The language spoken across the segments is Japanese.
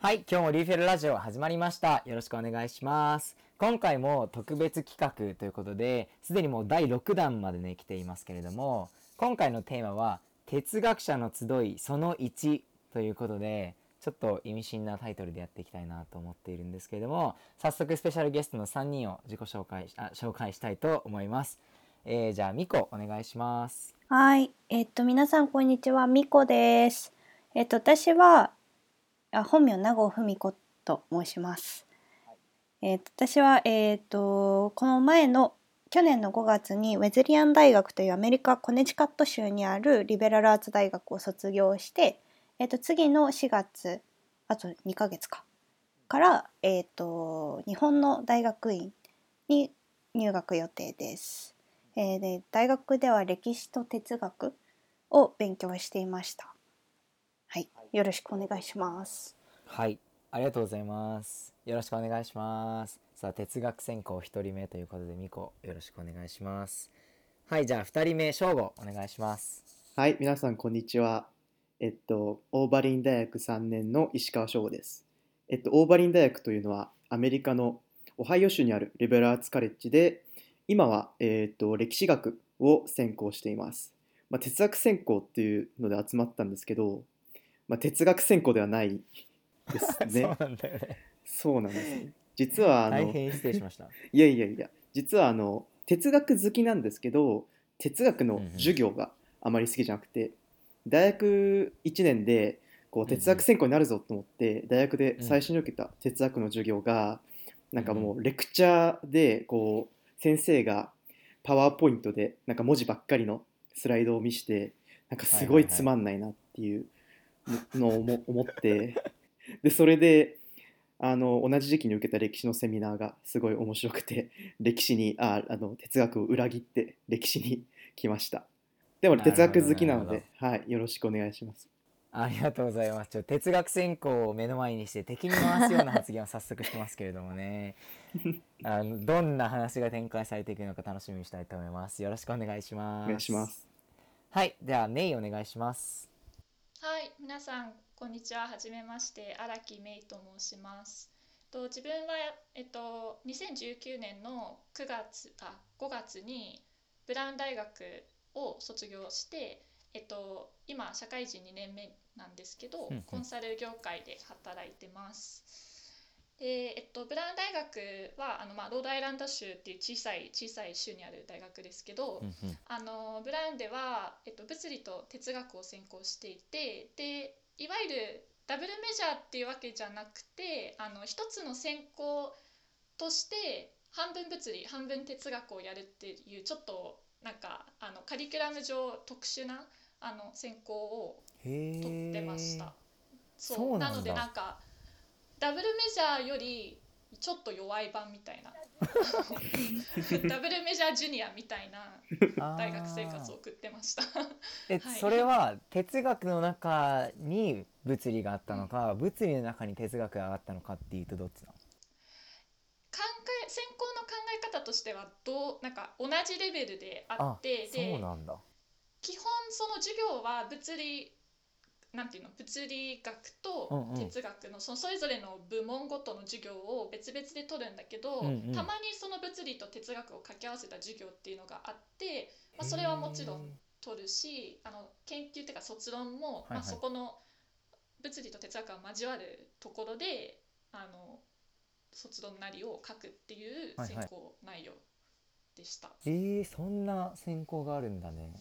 はい、今日もリーフェルラジオ始まりました。よろしくお願いします。今回も特別企画ということで、すでにもう第6弾までね、来ていますけれども、今回のテーマは、哲学者の集いその1ということで、ちょっと意味深なタイトルでやっていきたいなと思っているんですけれども、早速スペシャルゲストの3人を自己紹介しあ紹介したいと思います。えー、じゃあ、ミコお願いします。はい、えっと皆さんこんにちは、みこです。えっと私はあ本名名護文子と申します。えっと私はえっとこの前の去年の5月にウェズリアン大学というアメリカコネチカット州にあるリベラルアーツ大学を卒業して、えっと次の4月あと2ヶ月かからえっと日本の大学院に入学予定です。えーで大学では歴史と哲学を勉強していました。はい、よろしくお願いします。はい、ありがとうございます。よろしくお願いします。さあ、哲学専攻一人目ということで、ミコ、よろしくお願いします。はい、じゃあ二人目、正吾、お願いします。はい、皆さんこんにちは。えっと、オーバリン大学3年の石川翔吾です。えっと、オーバリン大学というのはアメリカのオハイオ州にあるリベラルアーツカレッジで、今は、えっと、歴史学を専攻しています。まあ、哲学専攻っていうので集まったんですけど、まあ、哲学専攻ではないです そうね。なんだよね。そうなんですね。実はあの、大変失礼しました。いやいやいや、実はあの哲学好きなんですけど、哲学の授業があまり好きじゃなくて、大学1年でこう哲学専攻になるぞと思って、大学で最初に受けた哲学の授業が、なんかもうレクチャーでこう先生がパワーポイントでなんか文字ばっかりのスライドを見して、なんかすごいつまんないなっていうの を思思って、でそれであの同じ時期に受けた歴史のセミナーがすごい面白くて 歴史にああの哲学を裏切って歴史に 来ましたでも哲学好きなので、はい、よろしくお願いしますありがとうございます。ちょ哲学専攻を目の前にして敵に回すような発言を早速してますけれどもね。あのどんな話が展開されていくのか楽しみにしたいと思います。よろしくお願いします。お願いします。はい、ではメイお願いします。はい、皆さんこんにちは。はじめまして、荒木芽衣と申します。と自分はえっと2019年の9月あ5月にブラウン大学を卒業して、えっと今社会人2年目なんですけどコンサル業界で働いてます。で、えっとブラウン大学はあのまあロードアイランド州っていう小さい小さい州にある大学ですけど、うんうんあのブラウンでは、えっと、物理と哲学を専攻していてでいわゆるダブルメジャーっていうわけじゃなくてあの一つの専攻として半分物理半分哲学をやるっていうちょっとなんかあのカリキュラム上特殊なあの専攻を。取ってました。そうなのでなんかダブルメジャーよりちょっと弱い版みたいな。ダブルメジャージュニアみたいな大学生活を送ってました。え、はい。それは哲学の中に物理があったのか、物理の中に哲学があったのかっていうとどっちなの？考え専攻の考え方としてはどうなんか同じレベルであってそでうなんだ。基本その授業は物理なんていうの物理学と哲学のそのそれぞれの部門ごとの授業を別々で取るんだけど、うんうん。たまにその物理と哲学を掛け合わせた授業っていうのがあって、まあ、それはもちろん取るしあの研究っていうか卒論も、はいはい。まあ、そこの物理と哲学が交わるところであの卒論なりを書くっていうはいはい。専攻内容でした。えー、そんな専攻があるんだね。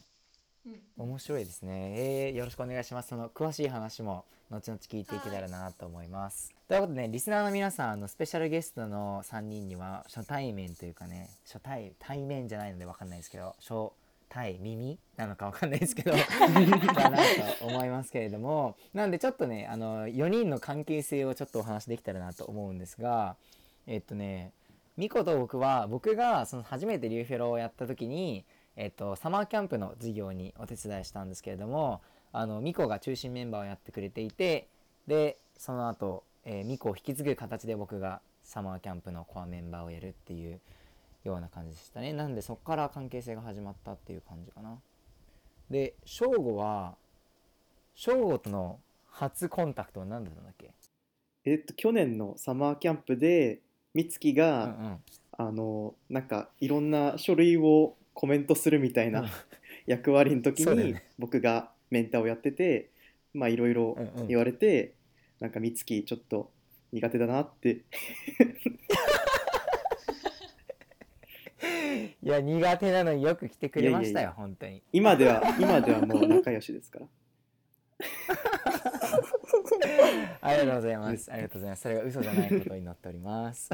うん面白いですね。えー、よろしくお願いします。その詳しい話も後々聞いていけたらなと思います。ということでね、リスナーの皆さん、あのスペシャルゲストの3人には初対面というかね、初対対面じゃないのでわかんないですけど、初対耳なのかわかんないですけど、かなと思いますけれども、なんでちょっとね、あの4人の関係性をちょっとお話できたらなと思うんですが、えっとね、ミコと僕は僕がその初めてリューフェロをやった時に、えっと、サマーキャンプの授業にお手伝いしたんですけれどもあのミコが中心メンバーをやってくれていてでその後、えーミコを引き継ぐ形で僕がサマーキャンプのコアメンバーをやるっていうような感じでしたね。なんでそこから関係性が始まったっていう感じかな。で翔吾は翔吾との初コンタクトは何だったんだっけ？えっと去年のサマーキャンプで美月うんが、うん。あのなんかいろんな書類をコメントするみたいな、うん。役割の時に僕がメンターをやっててまあいろいろうんうん。言われて、なんか美月ちょっと苦手だなって。いや苦手なのによく来てくれましたよいやいやい本当に。今では今ではもう仲良しですから。ありがとうございます。ありがとうございます。それが嘘じゃないことになっております。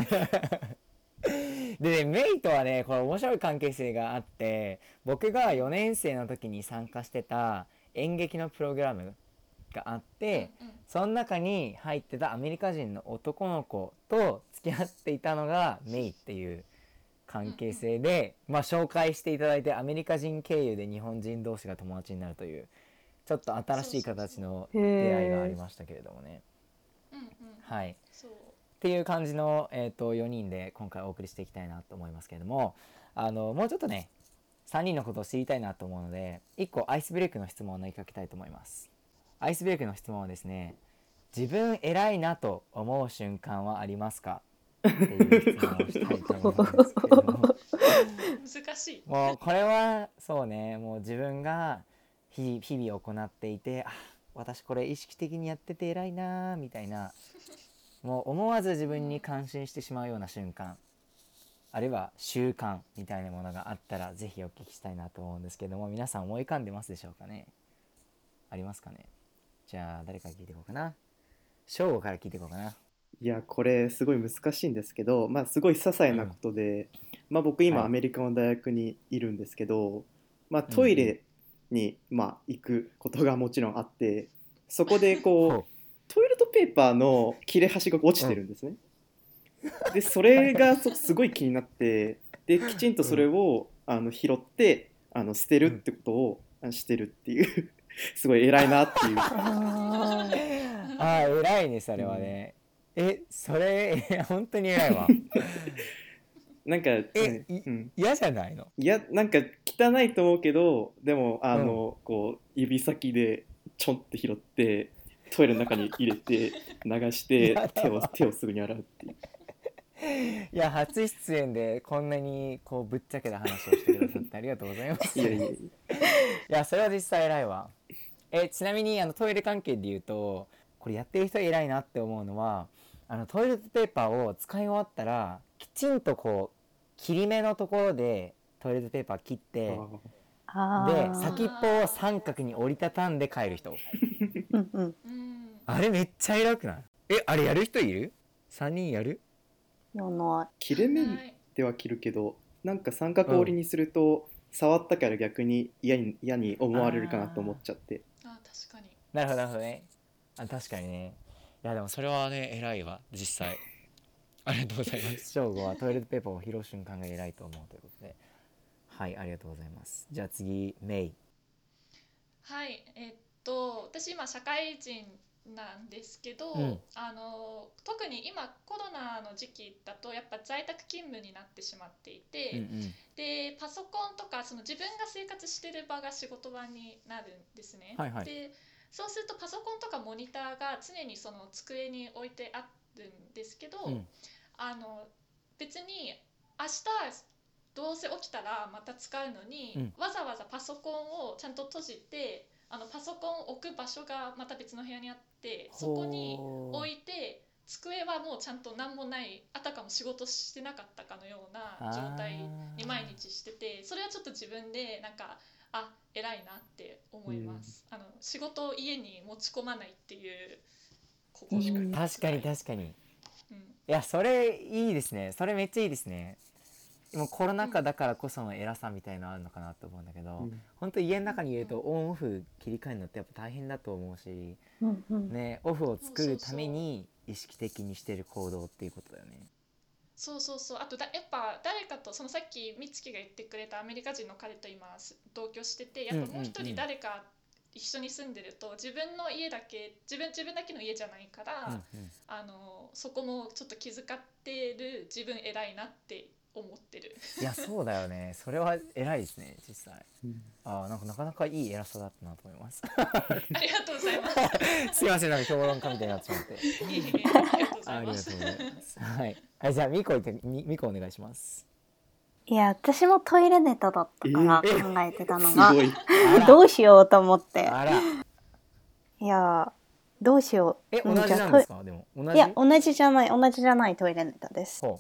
でね、メイとはね、これ面白い関係性があって、僕が4年生の時に参加してた演劇のプログラムがあって、うんうん。その中に入ってたアメリカ人の男の子と付き合っていたのがメイっていう関係性で、まあ紹介していただいてアメリカ人経由で日本人同士が友達になるというちょっと新しい形の出会いがありましたけれどもね。うんうん。はい、そうっていう感じの、えー、と4人で今回お送りしていきたいなと思いますけれどもあのもうちょっとね3人のことを知りたいなと思うので1個アイスブレイクの質問を投げかけたいと思います。アイスブレイクの質問はですね自分偉いなと思う瞬間はありますか？っていう質問をしたいと思うんですけれども。難しい。もうこれはそうねもう自分が日日々行っていてあ私これ意識的にやってて偉いなーみたいなもう思わず自分に感心してしまうような瞬間あるいは習慣みたいなものがあったらぜひお聞きしたいなと思うんですけども皆さん思い浮かんでますでしょうかね？ありますかね？じゃあ誰から聞いていこうかな？正吾から聞いていこうかな。いやこれすごい難しいんですけどまあすごい些細なことで、まあ僕今はい。アメリカの大学にいるんですけど、まあトイレにまあ行くことがもちろんあってそこでこほうペーパーの切れ端が落ちてるんですね。でそれがそすごい気になって できちんとそれをあの拾ってあの捨てるってことをあしてるっていう すごい偉いなっていう。あー。あー偉いねそれはね、えそれいや本当に偉いわ。なんか、えいうん、嫌じゃないの？いやなんか汚いと思うけどでもあの、こう指先でちょんって拾ってトイレの中に入れて流して 手を手をすぐに洗うっていう。いや初出演でこんなにこうぶっちゃけた話をしてくださってありがとうございます。いやいやいや。いやそれは実際偉いわ。えちなみにあのトイレ関係で言うとこれやってる人偉いなって思うのはあのトイレットペーパーを使い終わったらきちんとこう切り目のところでトイレットペーパー切ってで先っぽを三角に折りたたんで帰る人うんうん。うんあれめっちゃ偉くない？えあれやる人いる ?3 人やる？やな切れ目では切るけどなんか三角折りにすると、触ったから逆に嫌に嫌に思われるかなと思っちゃって。あ確かに。なるほどなるほどね。あ確かにね。いやでもそれはね偉いわ実際。ありがとうございます。正吾はトイレットペーパーを拾う瞬間が偉いと思うということで。はいありがとうございます。じゃあ次メイ。はいえっと私今社会人なんですけど、うん。あの特に今コロナの時期だとやっぱ在宅勤務になってしまっていて、うんうん。でパソコンとかその自分が生活してる場が仕事場になるんですね。はいはい。でそうするとパソコンとかモニターが常にその机に置いてあるんですけど、うん。あの別に明日どうせ起きたらまた使うのに、うん。わざわざパソコンをちゃんと閉じてあのパソコンを置く場所がまた別の部屋にあってそこに置いて机はもうちゃんと何もないあたかも仕事してなかったかのような状態に毎日しててそれはちょっと自分でなんかあ偉いなって思います、あの仕事を家に持ち込まないっていう心確かに確かに確かに。いうん。やそれいいですね。それめっちゃいいですねもうコロナ禍だからこその偉さみたいのあるのかなと思うんだけど、うん。本当家の中にいるとオンオフ切り替えるのってやっぱ大変だと思うしうんうん。ねオフを作るために意識的にしてる行動っていうことだよね。そうそうそう。あとだやっぱ誰かとそのさっき美月が言ってくれたアメリカ人の彼と今す同居しててやっぱもう一人誰か一緒に住んでると自分の家だけ自分自分だけの家じゃないから、うんうん。あのそこもちょっと気遣ってる自分偉いなって思ってる。いやそうだよね。それは偉いですね実際。うん。あーなんかなかなかいい偉さだったなと思います。ありがとうございます。すいませんなんか評論家みたいになって。しまってありがとうございます。ざいます。はい、はい、じゃあみこいってみみこお願いします。いや私もトイレネタだったからえ考えてたのが、すごい。あら。どうしようと思って。あら。いやどうしよう。え同じなんですか？でも同じ？いや同じじゃない同じじゃないトイレネタです。そうどう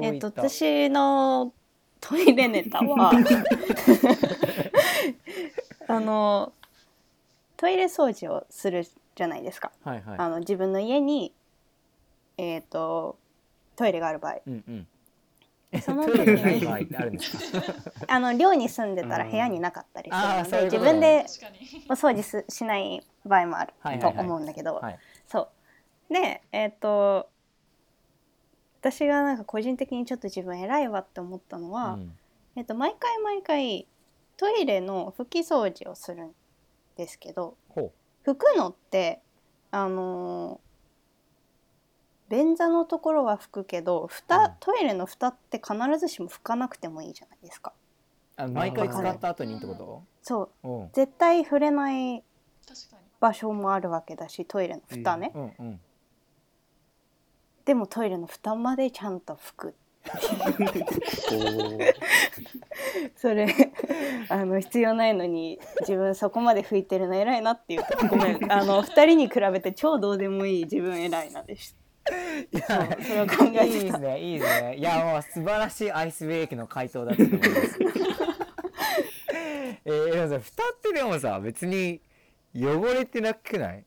えっといった、私のトイレネタは あのトイレ掃除をするじゃないですか、はいはい。あの自分の家にえっ、とトイレがある場合。うんうん。その トイレがない場合ってあるんですか？あの寮に住んでたらうん部屋になかったりするので自分でお掃除すしない場合もあるとはいはいはい思うんだけど、はいそう。でえっ、と私がなんか個人的にちょっと自分偉いわって思ったのは、うん。えっと、毎回毎回トイレの拭き掃除をするんですけどほ拭くのってあのー便座のところは拭くけど蓋、うん。トイレの蓋って必ずしも拭かなくてもいいじゃないですか。うあ毎回使った後にってこと？そううん。絶対触れない確かに。場所もあるわけだしトイレの蓋ね、うんうんでもトイレの蓋までちゃんと拭く。それあの必要ないのに自分そこまで拭いてるの偉いなっていう。ごめん。あの二人に比べて超どうでもいい自分偉いなでした。いやそれを考えいいですねいいですね。いやもう素晴らしいアイスブレイクの回答だったと思います。えー、でもさ蓋ってでもさ別に汚れてなくない、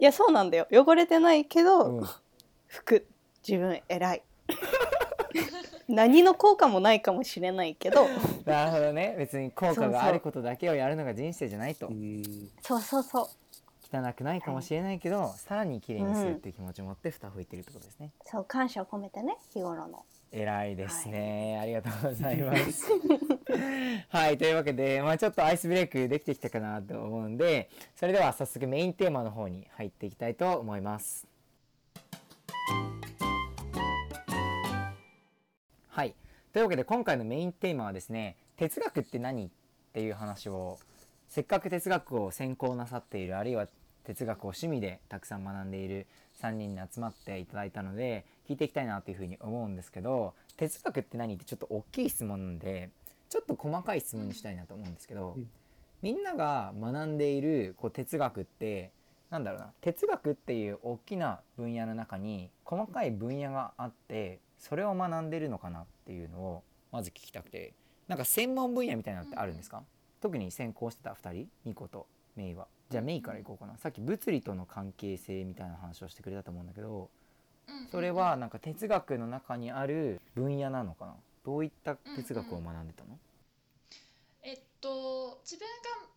いやそうなんだよ。汚れてないけど、うん、拭く自分偉い。何の効果もないかもしれないけど。なるほどね。別に効果があることだけをやるのが人生じゃないと。うん。そうそうそう。汚くないかもしれないけど、さらに綺麗にするっていう気持ちを持って蓋を拭いてるってことですね、そう感謝を込めてね日頃の。偉いですね、ありがとうございます。はいというわけで、まあ、ちょっとアイスブレイクできてきたかなと思うんでそれでは早速メインテーマの方に入っていきたいと思いますはい。というわけで今回のメインテーマはですね哲学って何っていう話をせっかく哲学を専攻なさっているあるいは哲学を趣味でたくさん学んでいる3人に集まっていただいたので聞いていきたいなというふうに思うんですけど哲学って何ってちょっと大きい質問なんでちょっと細かい質問にしたいなと思うんですけど、うん。みんなが学んでいるこう哲学ってなんだろうな。哲学っていう大きな分野の中に細かい分野があってそれを学んでるのかなっていうのをまず聞きたくて。なんか専門分野みたいなのってあるんですか、特に専攻してた2人？ニコとメイは。じゃあメイからいこうかな。さっき物理との関係性みたいな話をしてくれたと思うんだけどうんそれはなんか哲学の中にある分野なのかな？どういった哲学を学んでたの、えっと自分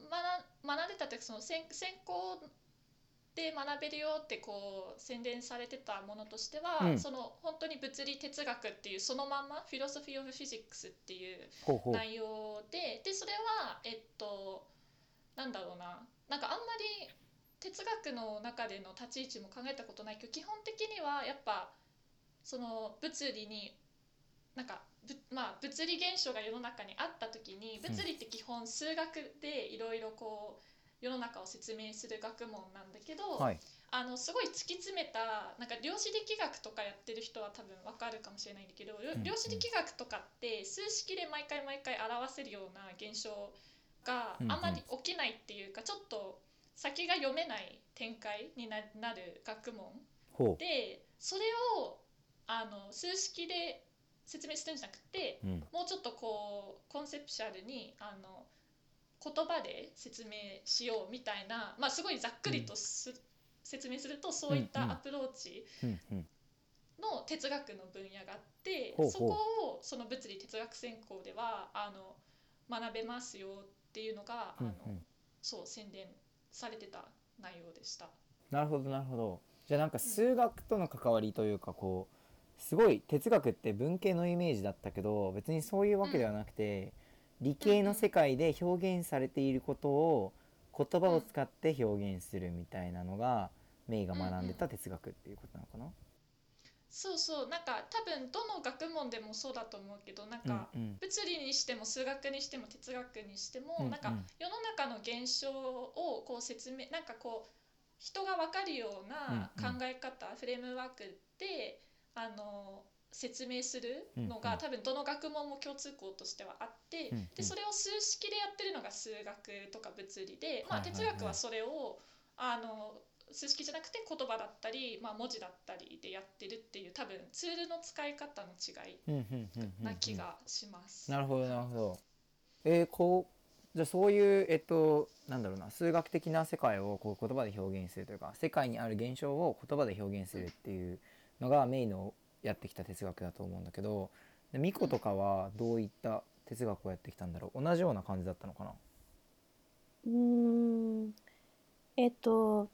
が学学んでたってその専専攻で学べるよってこう宣伝されてたものとしては、うん。その本当に物理哲学っていうそのまんまフィロソフィー・オブ・フィジックスっていうほうほう。内容ででそれはえっとなんだろうな。なんかあんまり哲学の中での立ち位置も考えたことないけど基本的にはやっぱその物理になんかぶまあ物理現象が世の中にあった時にうん。物理って基本数学でいろいろこう世の中を説明する学問なんだけど、はい。あのすごい突き詰めたなんか量子力学とかやってる人は多分わかるかもしれないんだけど、ん量子力学とかって数式で毎回毎回表せるような現象がうんうん。あんまり起きないっていうか、ちょっと先が読めない展開にななる学問。ほでそれをあの数式で説明するんじゃなくてう、うん、もうちょっとこうコンセプシャルにあの言葉で説明しようみたいな、まあ、すごいざっくりとす、説明するとそういっうんうん。たアプローチうんうん。の哲学の分野があって、ほうほう。そこをその物理哲学専攻ではあの学べますよっていうのが、うんあのうんそう宣伝されてた内容でした。なるほどなるほど。じゃあなんか数学との関わりというかこうすごい哲学って文系のイメージだったけど別にそういうわけではなくて、理系の世界で表現されていることを言葉を使って表現するみたいなのがメイが学んでた哲学っていうことなのかな、そうそう。なんか多分どの学問でもそうだと思うけどなんか、うんうん。物理にしても数学にしても哲学にしても、うんうん。なんか世の中の現象をこう説明なんかこう人が分かるようなうんうん。考え方、フレームワークであの説明するのが、うんうん。多分どの学問も共通項としてはあって、うんうん。でそれを数式でやってるのが数学とか物理で、まあ、哲学はそれをあの数式じゃなくて言葉だったり、まあ、文字だったりでやってるっていう多分ツールの使い方の違いな気がします。なるほどなるほど。えー、こうじゃあそういうえっとなんだろうな数学的な世界をこう言葉で表現するというか世界にある現象を言葉で表現するっていうのがメインのやってきた哲学だと思うんだけどでミコとかはどういった哲学をやってきたんだろう？同じような感じだったのかな？うーん。えっと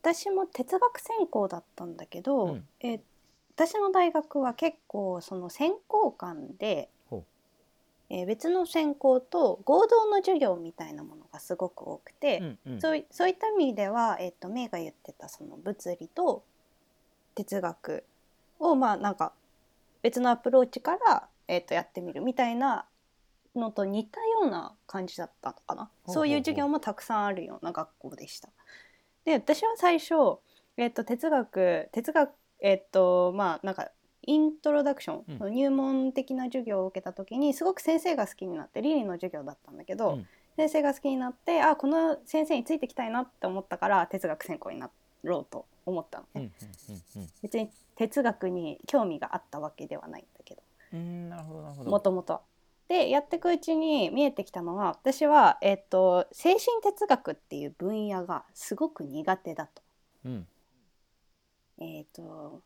私も哲学専攻だったんだけど、うん。え私の大学は結構その専攻間で、ほえー別の専攻と合同の授業みたいなものがすごく多くて、うんうん。そういそういった意味では、えっとメイが言ってたその物理と哲学をまあなんか別のアプローチから、えっとやってみるみたいなのと似たような感じだったのかな。そういう授業もたくさんあるような学校でした。で私は最初、えっと哲学哲学えっとまあなんかイントロダクション、うん。入門的な授業を受けた時にすごく先生が好きになって理理の授業だったんだけど、うん。先生が好きになってあこの先生についていきたいなって思ったから哲学専攻になろうと思ったの。ね、別に哲学に興味があったわけではないんだけど。もともと。でやっていくうちに見えてきたのは私は、えっと精神哲学っていう分野がすごく苦手だと。うん。えっ、と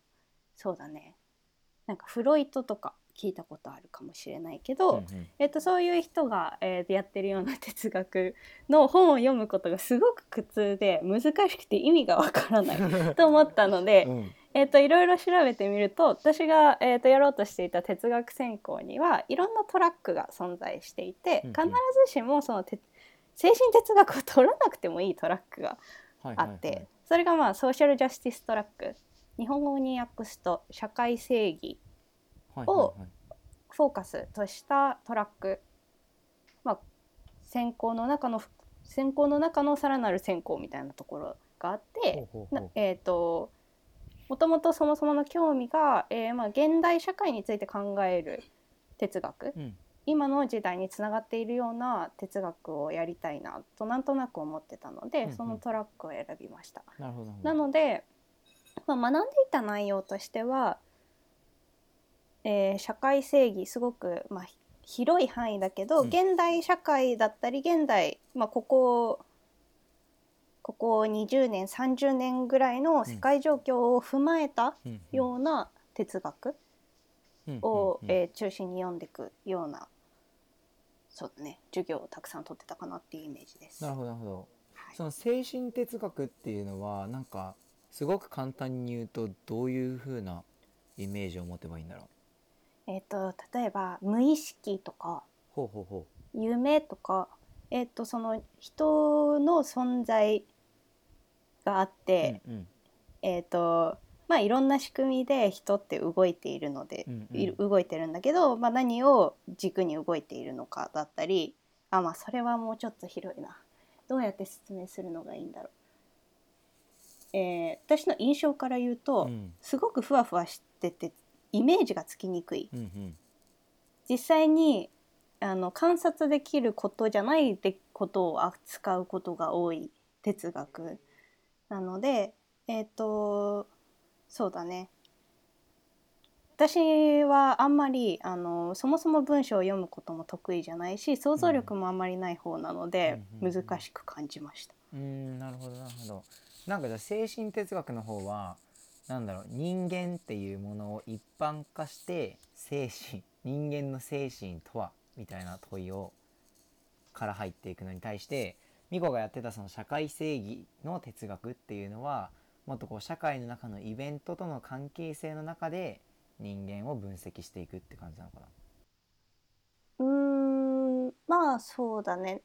そうだね。なんかフロイトとか聞いたことあるかもしれないけど、うんうん。えっと、そういう人が、えーやってるような哲学の本を読むことがすごく苦痛で難しくて意味がわからない と思ったので、うん。えっと、いろいろ調べてみると私が、えっと、やろうとしていた哲学専攻にはいろんなトラックが存在していてうんうん。必ずしもそのて精神哲学を取らなくてもいいトラックがあって、それがまあソーシャルジャスティストラック。日本語に訳すと社会正義はいはいはい。フォーカスとしたトラック、まあ、専攻の中の専攻の中のさらなる専攻みたいなところがあって、えー、ともともとそもそもの興味が、えーまあ、現代社会について考える哲学。うん。今の時代につながっているような哲学をやりたいなとなんとなく思ってたので、うんうん。そのトラックを選びました。なるほど。なので、まあ、学んでいた内容としては、えー社会正義すごく、まあ、ひ広い範囲だけど、うん。現代社会だったり現代、まあ、ここここ20年30年ぐらいの世界状況を踏まえたような哲学うん。を、えー中心に読んでいくようなそうだね授業をたくさん取ってたかなっていうイメージです。なるほどなるほど。はい。その精神哲学っていうのはなんかすごく簡単に言うとどういう風なイメージを持てばいいんだろう？えー、と例えば無意識とか夢とか、えっとその人の存在があっう、て、うんうん。えっ、とまあいろんな仕組みで人って動いているので、うんうん。動いてるんだけど、まあ、何を軸に動いているのかだったりあまあそれはもうちょっと広いな。どうやって説明するのがいいんだろう、えー私の印象から言うと、うん。すごくふわふわしててイメージがつきにくい。うんうん。実際にあの観察できることじゃないでことを扱うことが多い哲学。なのでえっ、とそうだね。私はあんまりあのそもそも文章を読むことも得意じゃないし想像力もあんまりない方なので、うん。難しく感じました。うーんなるほどなるほど。なんかじゃあ精神哲学の方はなんだろう人間っていうものを一般化して精神 人間の精神とはみたいな問いをから入っていくのに対してミコがやってたその社会正義の哲学っていうのはもっとこう社会の中のイベントとの関係性の中で人間を分析していくって感じなのかな？うーんまあそうだね。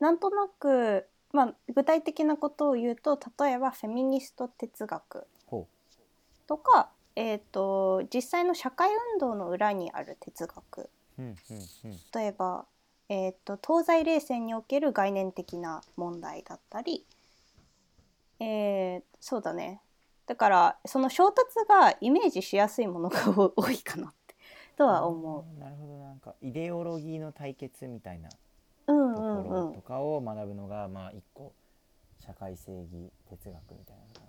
なんとなく、まあ、具体的なことを言うと例えばフェミニスト哲学。とかえー、と実際の社会運動の裏にある哲学。うんうんうん。例えば、えー、と東西冷戦における概念的な問題だったり、えーそうだね。だからその衝突がイメージしやすいものが多いかなって とは思う。なるほど。なんかイデオロギーの対決みたいなうんとうんうん。ころとかを学ぶのが、まあ一個社会正義哲学みたいな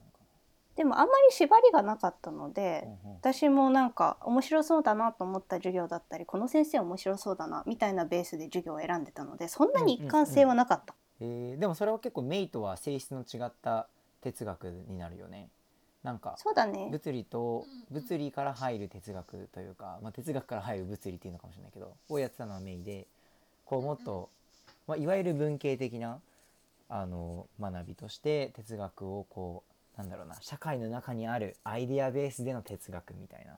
でもあんまり縛りがなかったので、私もなんか面白そうだなと思った授業だったりこの先生面白そうだなみたいなベースで授業を選んでたのでそんなに一貫性はなかった。えーでもそれは結構メイとは性質の違った哲学になるよね。なんかそうだね。物理とうんうん物理から入る哲学というか、まあ、哲学から入る物理っていうのかもしれないけどをやってたのはメイでこうもっと、まあ、いわゆる文系的なあの学びとして哲学をこうなんだろうな社会の中にあるアイデアベースでの哲学みたいな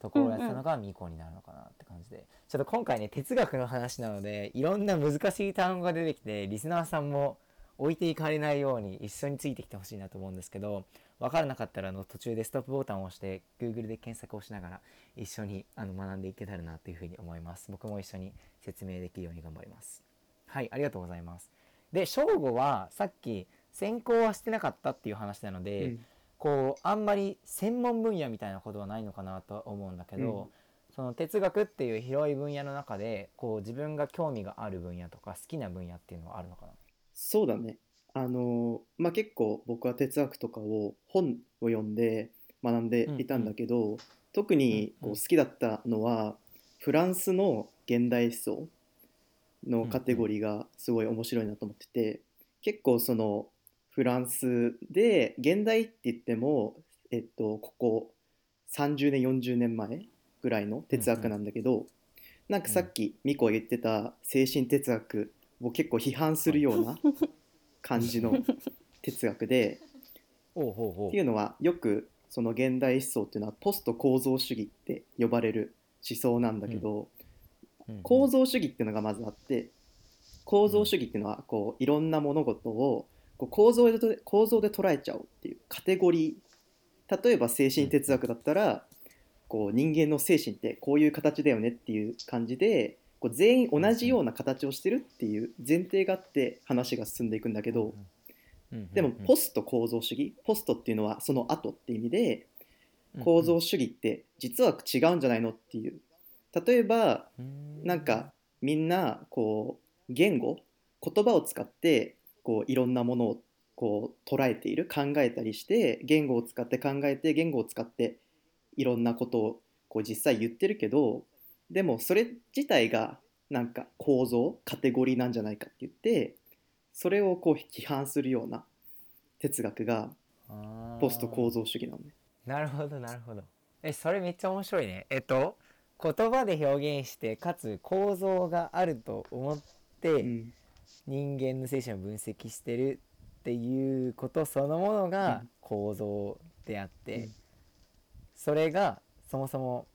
ところをやってたのがミコになるのかなって感じで、ちょっと今回ね哲学の話なのでいろんな難しい単語が出てきてリスナーさんも置いていかれないように一緒についてきてほしいなと思うんですけど分からなかったらあの途中でストップボタンを押して Google で検索をしながら一緒にあの学んでいけたらなというふうに思います。僕も一緒に説明できるように頑張ります。はいありがとうございます。で正吾はさっき専攻はしてなかったっていう話なので、うん。こうあんまり専門分野みたいなことはないのかなとは思うんだけど、うん。その哲学っていう広い分野の中でこう自分が興味がある分野とか好きな分野っていうのはあるのかな？そうだね。あのまあ、結構僕は哲学とかを本を読んで学んでいたんだけど、特にうんうん。こう好きだったのはフランスの現代思想のカテゴリーがすごい面白いなと思ってて結構そのフランスで現代って言っても、えっと、ここ30年40年前ぐらいの哲学なんだけど、なんかさっきミコが言ってた精神哲学を結構批判するような感じの哲学でっていうのはよくその現代思想っていうのはポスト構造主義って呼ばれる思想なんだけど、うんうん。構造主義っていうのがまずあって構造主義っていうのはこういろんな物事をこう構造で構造で捉えちゃおうっていうカテゴリー。例えば精神哲学だったらこう人間の精神ってこういう形だよねっていう感じでこう全員同じような形をしてるっていう前提があって話が進んでいくんだけど、でもポスト構造主義ポストっていうのはその後って意味で構造主義って実は違うんじゃないのっていう。例えばなんかみんなこう言語言葉を使ってこういろんなものをこう捉えている考えたりして言語を使って考えて言語を使っていろんなことをこう実際言ってるけどでもそれ自体がなんか構造カテゴリーなんじゃないかって言ってそれをこう批判するような哲学がポスト構造主義なのね。なるほどなるほど。えそれめっちゃ面白いね。えっと言葉で表現してかつ構造があると思って、うん人間の精神を分析してるっていうことそのものがうん。構造であって、うん。それがそもそも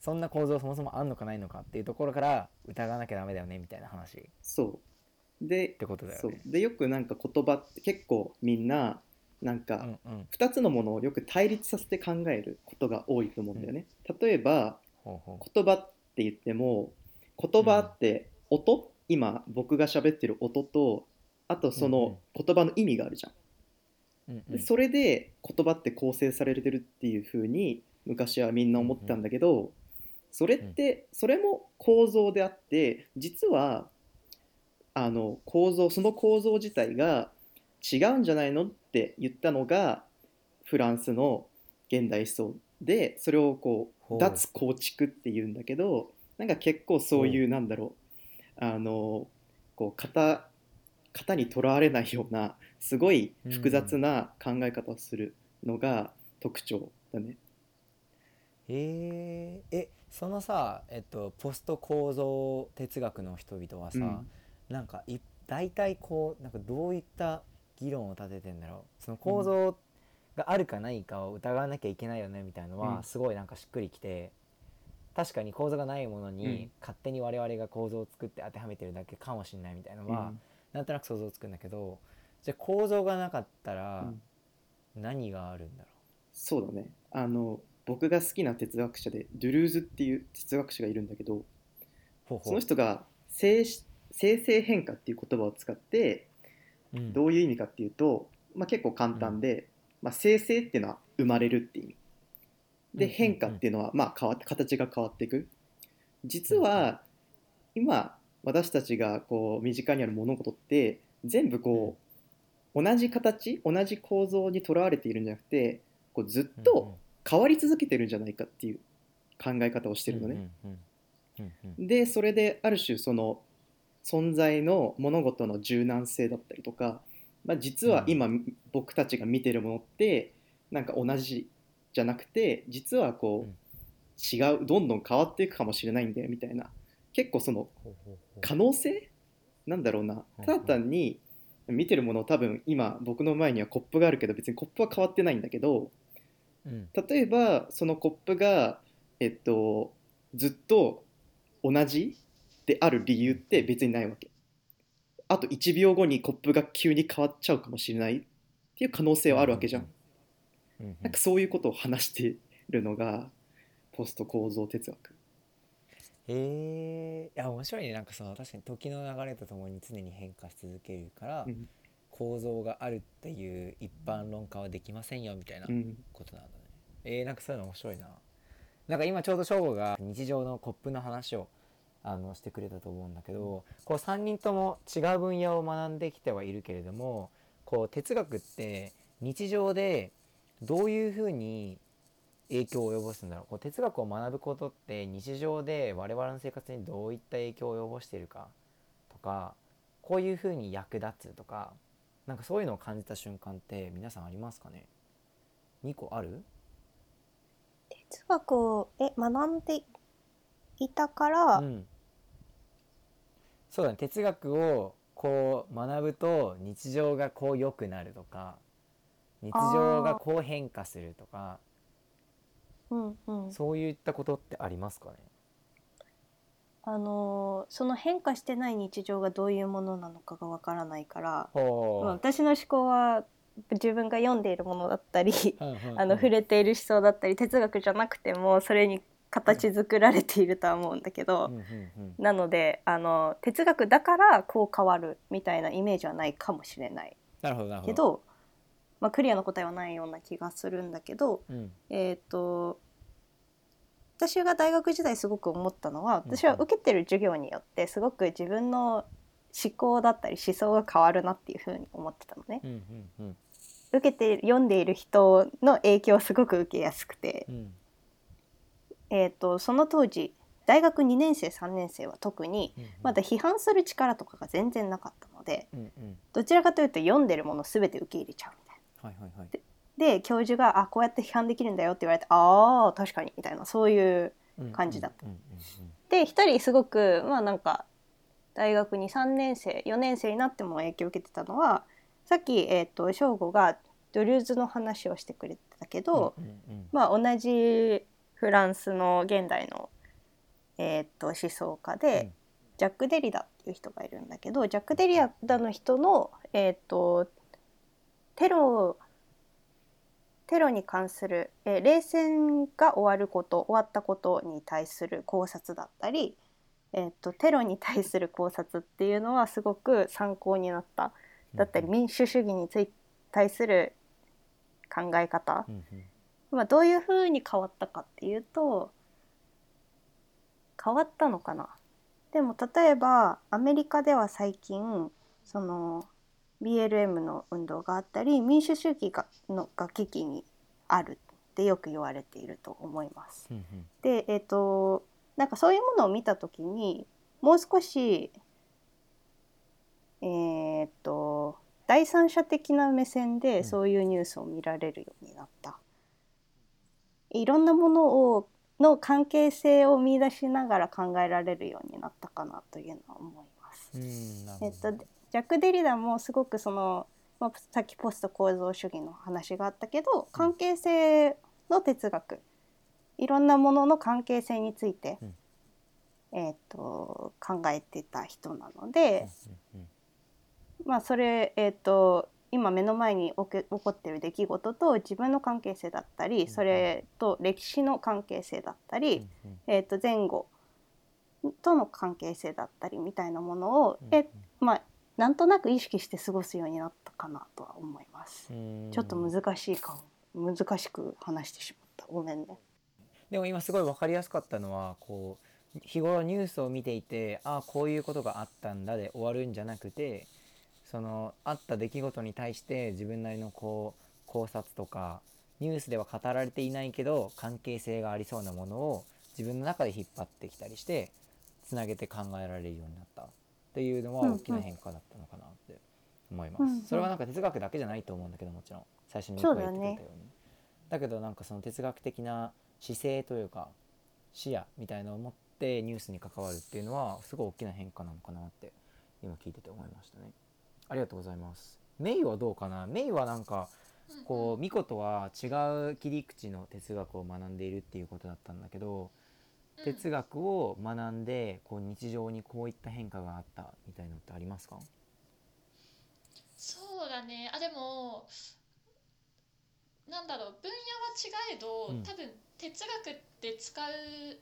そんな構造そもそもあんのかないのかっていうところから疑わなきゃダメだよねみたいな話。っそう。でてことだよね。でよくなんか言葉って結構みんななんかうんうん。2つのものをよく対立させて考えることが多いと思うんだよね。例えば言葉って言っても言葉って音、今僕が喋ってる音とあとその言葉の意味があるじゃん。うんうん。でそれで言葉って構成されてるっていう風に昔はみんな思ってたんだけど、それってそれも構造であって実はあの構造その構造自体が違うんじゃないのって言ったのがフランスの現代思想でそれをこう脱構築っていうんだけどなんか結構そういう。なんだろうあのこう型型にとらわれないようなすごい複雑な考え方をするのが特徴だね。えー、えそのさ、えっと、ポスト構造哲学の人々はさ、うん。なんかい大体こうなんかどういった議論を立ててんだろう。その構造があるかないかを疑わなきゃいけないよねみたいのは、うん。すごいなんかしっくりきて確かに構造がないものに、うん。勝手に我々が構造を作って当てはめてるだけかもしれないみたいのは、うん。なんとなく想像つくんだけどじゃあ構造がなかったらうん。何があるんだろそうだね。あの僕が好きな哲学者でドゥルーズっていう哲学者がいるんだけどその人が生生成変化っていう言葉を使ってうん。どういう意味かっていうと、まあ、結構簡単で、まあ、生成っていうのは生まれるっていう意味で変化っていうのはまあ変わって形が変わっていく。実は今私たちがこう身近にある物事って全部こう同じ形同じ構造にとらわれているんじゃなくてこうずっと変わり続けてるんじゃないかっていう考え方をしてるのね。でそれである種その存在の物事の柔軟性だったりとか、まあ、実は今僕たちが見てるものってなんか同じじゃなくて実はこう違うどんどん変わっていくかもしれないんだよみたいな。結構その可能性なんだろうな。うんただ単に見てるもの多分今僕の前にはコップがあるけど別にコップは変わってないんだけどうん。例えばそのコップがえっとずっと同じである理由って別にないわけ。あと1秒後にコップが急に変わっちゃうかもしれないっていう可能性はあるわけじゃんなんかそういうことを話してるのがポスト構造哲学。えー、いや面白いね。なんかその確かに時の流れとともに常に変化し続けるから、うん。構造があるっていう一般論化はできませんよみたいなうん。ことなんだね、えー、なんかそういうの面白いな。なんか今ちょうど翔吾が日常のコップの話をあのしてくれたと思うんだけどこう3人とも違う分野を学んできてはいるけれどもこう哲学って日常でどういうふうに影響を及ぼすんだろう？こう哲学を学ぶことって日常で我々の生活にどういった影響を及ぼしているかとかこういうふうに役立つとかなんかそういうのを感じた瞬間って皆さんありますかね？2個ある？哲学をえ学んでいたから、うん、そうだね。哲学をこう学ぶと日常がこう良くなるとか日常がこう変化するとか。うんうん。そういったことってありますかね？あのーその変化してない日常がどういうものなのかがわからないから、ほまあ私の思考は自分が読んでいるものだったりあの触れている思想だったり哲学じゃなくてもそれに形作られているとは思うんだけど、なのであの哲学だからこう変わるみたいなイメージはないかもしれない。なるほどなるほど。けど、まあ、クリアな答えはないような気がするんだけど、うん。えっ、と私が大学時代すごく思ったのはうん。私は受けてる授業によってすごく自分の思考だったり思想が変わるなっていうふうに思ってたのね。うんうんうん。受けて読んでいる人の影響をすごく受けやすくて、うん。えー、とその当時大学2年生3年生は特にうんまだ批判する力とかが全然なかったのでうんうん。どちらかというと読んでるもの全て受け入れちゃう。はいはいはい。で教授が「あこうやって批判できるんだよ」って言われて「ああ確かに」みたいなそういううん感じだった。で一人すごくまあなんか大学に3年生4年生になっても影響を受けてたのはさっき、えー、と省吾がドゥルーズの話をしてくれてたけど、まあ、同じフランスの現代の、えー、と思想家で、うん。ジャック・デリダっていう人がいるんだけどジャック・デリダの人の、えー、とテロテロに関する、えー冷戦が終わること終わったことに対する考察だったり、えー、とテロに対する考察っていうのはすごく参考になった。だったり民主主義につい対する考え方、まあ、どういうふうに変わったかっていうと変わったのかな。でも例えばアメリカでは最近その BLM の運動があったり民主主義がのが危機にあるってよく言われていると思います。うんうんでえっ、となんかそういうものを見た時にもう少しえっ、と第三者的な目線でんそういうニュースを見られるようになった。いろんなものをの関係性を見出しながら考えられるようになったかなというのは思います。うんえっと、ジャック・デリダもすごくその、まあ、さっきポスト構造主義の話があったけど関係性の哲学。いろんなものの関係性について、うん。えっと考えてた人なので、うんうんまあそれ、えっと今目の前に起け起こってる出来事と自分の関係性だったりそれと歴史の関係性だったり、えー、と前後との関係性だったりみたいなものを、えまあなんとなく意識して過ごすようになったかなとは思います。うんちょっと難しいかも難しく話してしまったごめんね。でも今すごい分かりやすかったのはこう日頃ニュースを見ていてああこういうことがあったんだで終わるんじゃなくてそのあった出来事に対して自分なりのこう考察とかニュースでは語られていないけど関係性がありそうなものを自分の中で引っ張ってきたりしてつなげて考えられるようになったっていうのは大きな変化だったのかなって思います。うんうんそれはなんか哲学だけじゃないと思うんだけどもちろん最初に言ってくれたように。だけどなんかその哲学的な姿勢というか視野みたいなのを持ってニュースに関わるっていうのはすごい大きな変化なのかなって今聞いてて思いましたね。ありがとうございます。メイはどうかな？メイはなんかこうミコとは違う切り口の哲学を学んでいるっていうことだったんだけどうん哲学を学んでこう日常にこういった変化があったみたいのってありますか？そうだね。あでもなんだろう。分野は違えど、うん。多分哲学って使う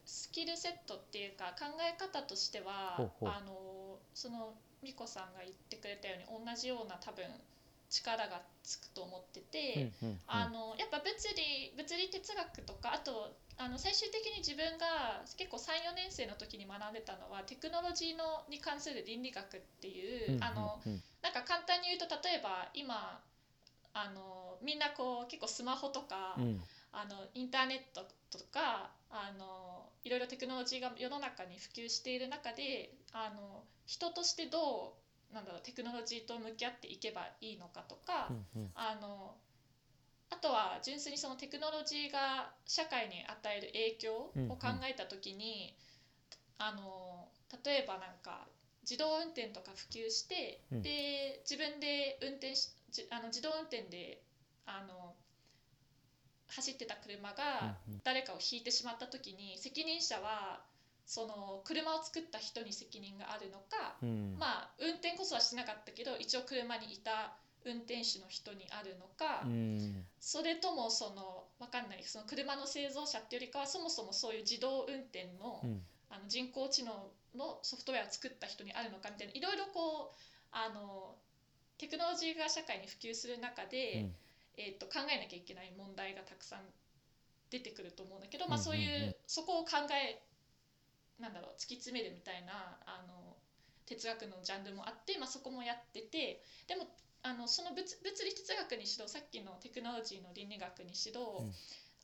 スキルセットっていうか考え方としてはあのその美子さんが言ってくれたように同じような多分力がつくと思ってて、あのやっぱ物理物理哲学とかあとあの最終的に自分が結構34年生の時に学んでたのはテクノロジーのに関する倫理学っていう、あのなんか簡単に言うと例えば今あのみんなこう結構スマホとか、うん。あのインターネットとかあのいろいろテクノロジーが世の中に普及している中であの人としてどうなんだろうテクノロジーと向き合っていけばいいのかとか、うんうん。あのあとは純粋にそのテクノロジーが社会に与える影響を考えた時に、あの例えばなんか自動運転とか普及して、うん。で自分で運転しじあの自動運転であの走ってた車がうんうん。誰かをひいてしまった時に責任者はその車を作った人に責任があるのか、うん。まあ運転こそはしてなかったけど一応車にいた運転手の人にあるのか、うん。それともそのわかんないその車の製造者っていうよりかはそもそもそういう自動運転の,、うん。あの人工知能のソフトウェアを作った人にあるのかみたいないろいろこうあのテクノロジーが社会に普及する中で、うん。えー、と考えなきゃいけない問題がたくさん出てくると思うんだけど、まあ、そういうそこを考えなんだろう突き詰めるみたいなあの哲学のジャンルもあって、まあ、そこもやっててでもあのその物物理哲学にしろさっきのテクノロジーの倫理学にしろ、うん。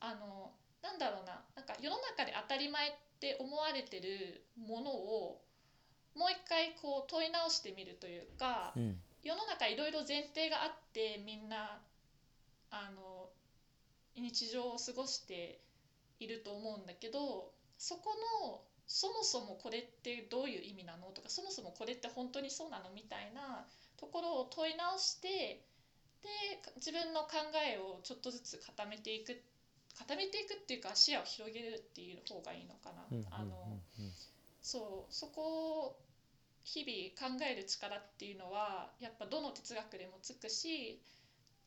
あのなんだろうななんか世の中で当たり前って思われてるものをもう一回こう問い直してみるというか、うん。世の中いろいろ前提があってみんなあの日常を過ごしていると思うんだけどそこのそもそもこれってどういう意味なの？とかそもそもこれって本当にそうなの？みたいなところを問い直してで自分の考えをちょっとずつ固めていく固めていくっていうか視野を広げるっていう方がいいのかな。うんうんあのそうそこを日々考える力っていうのはやっぱどの哲学でもつくし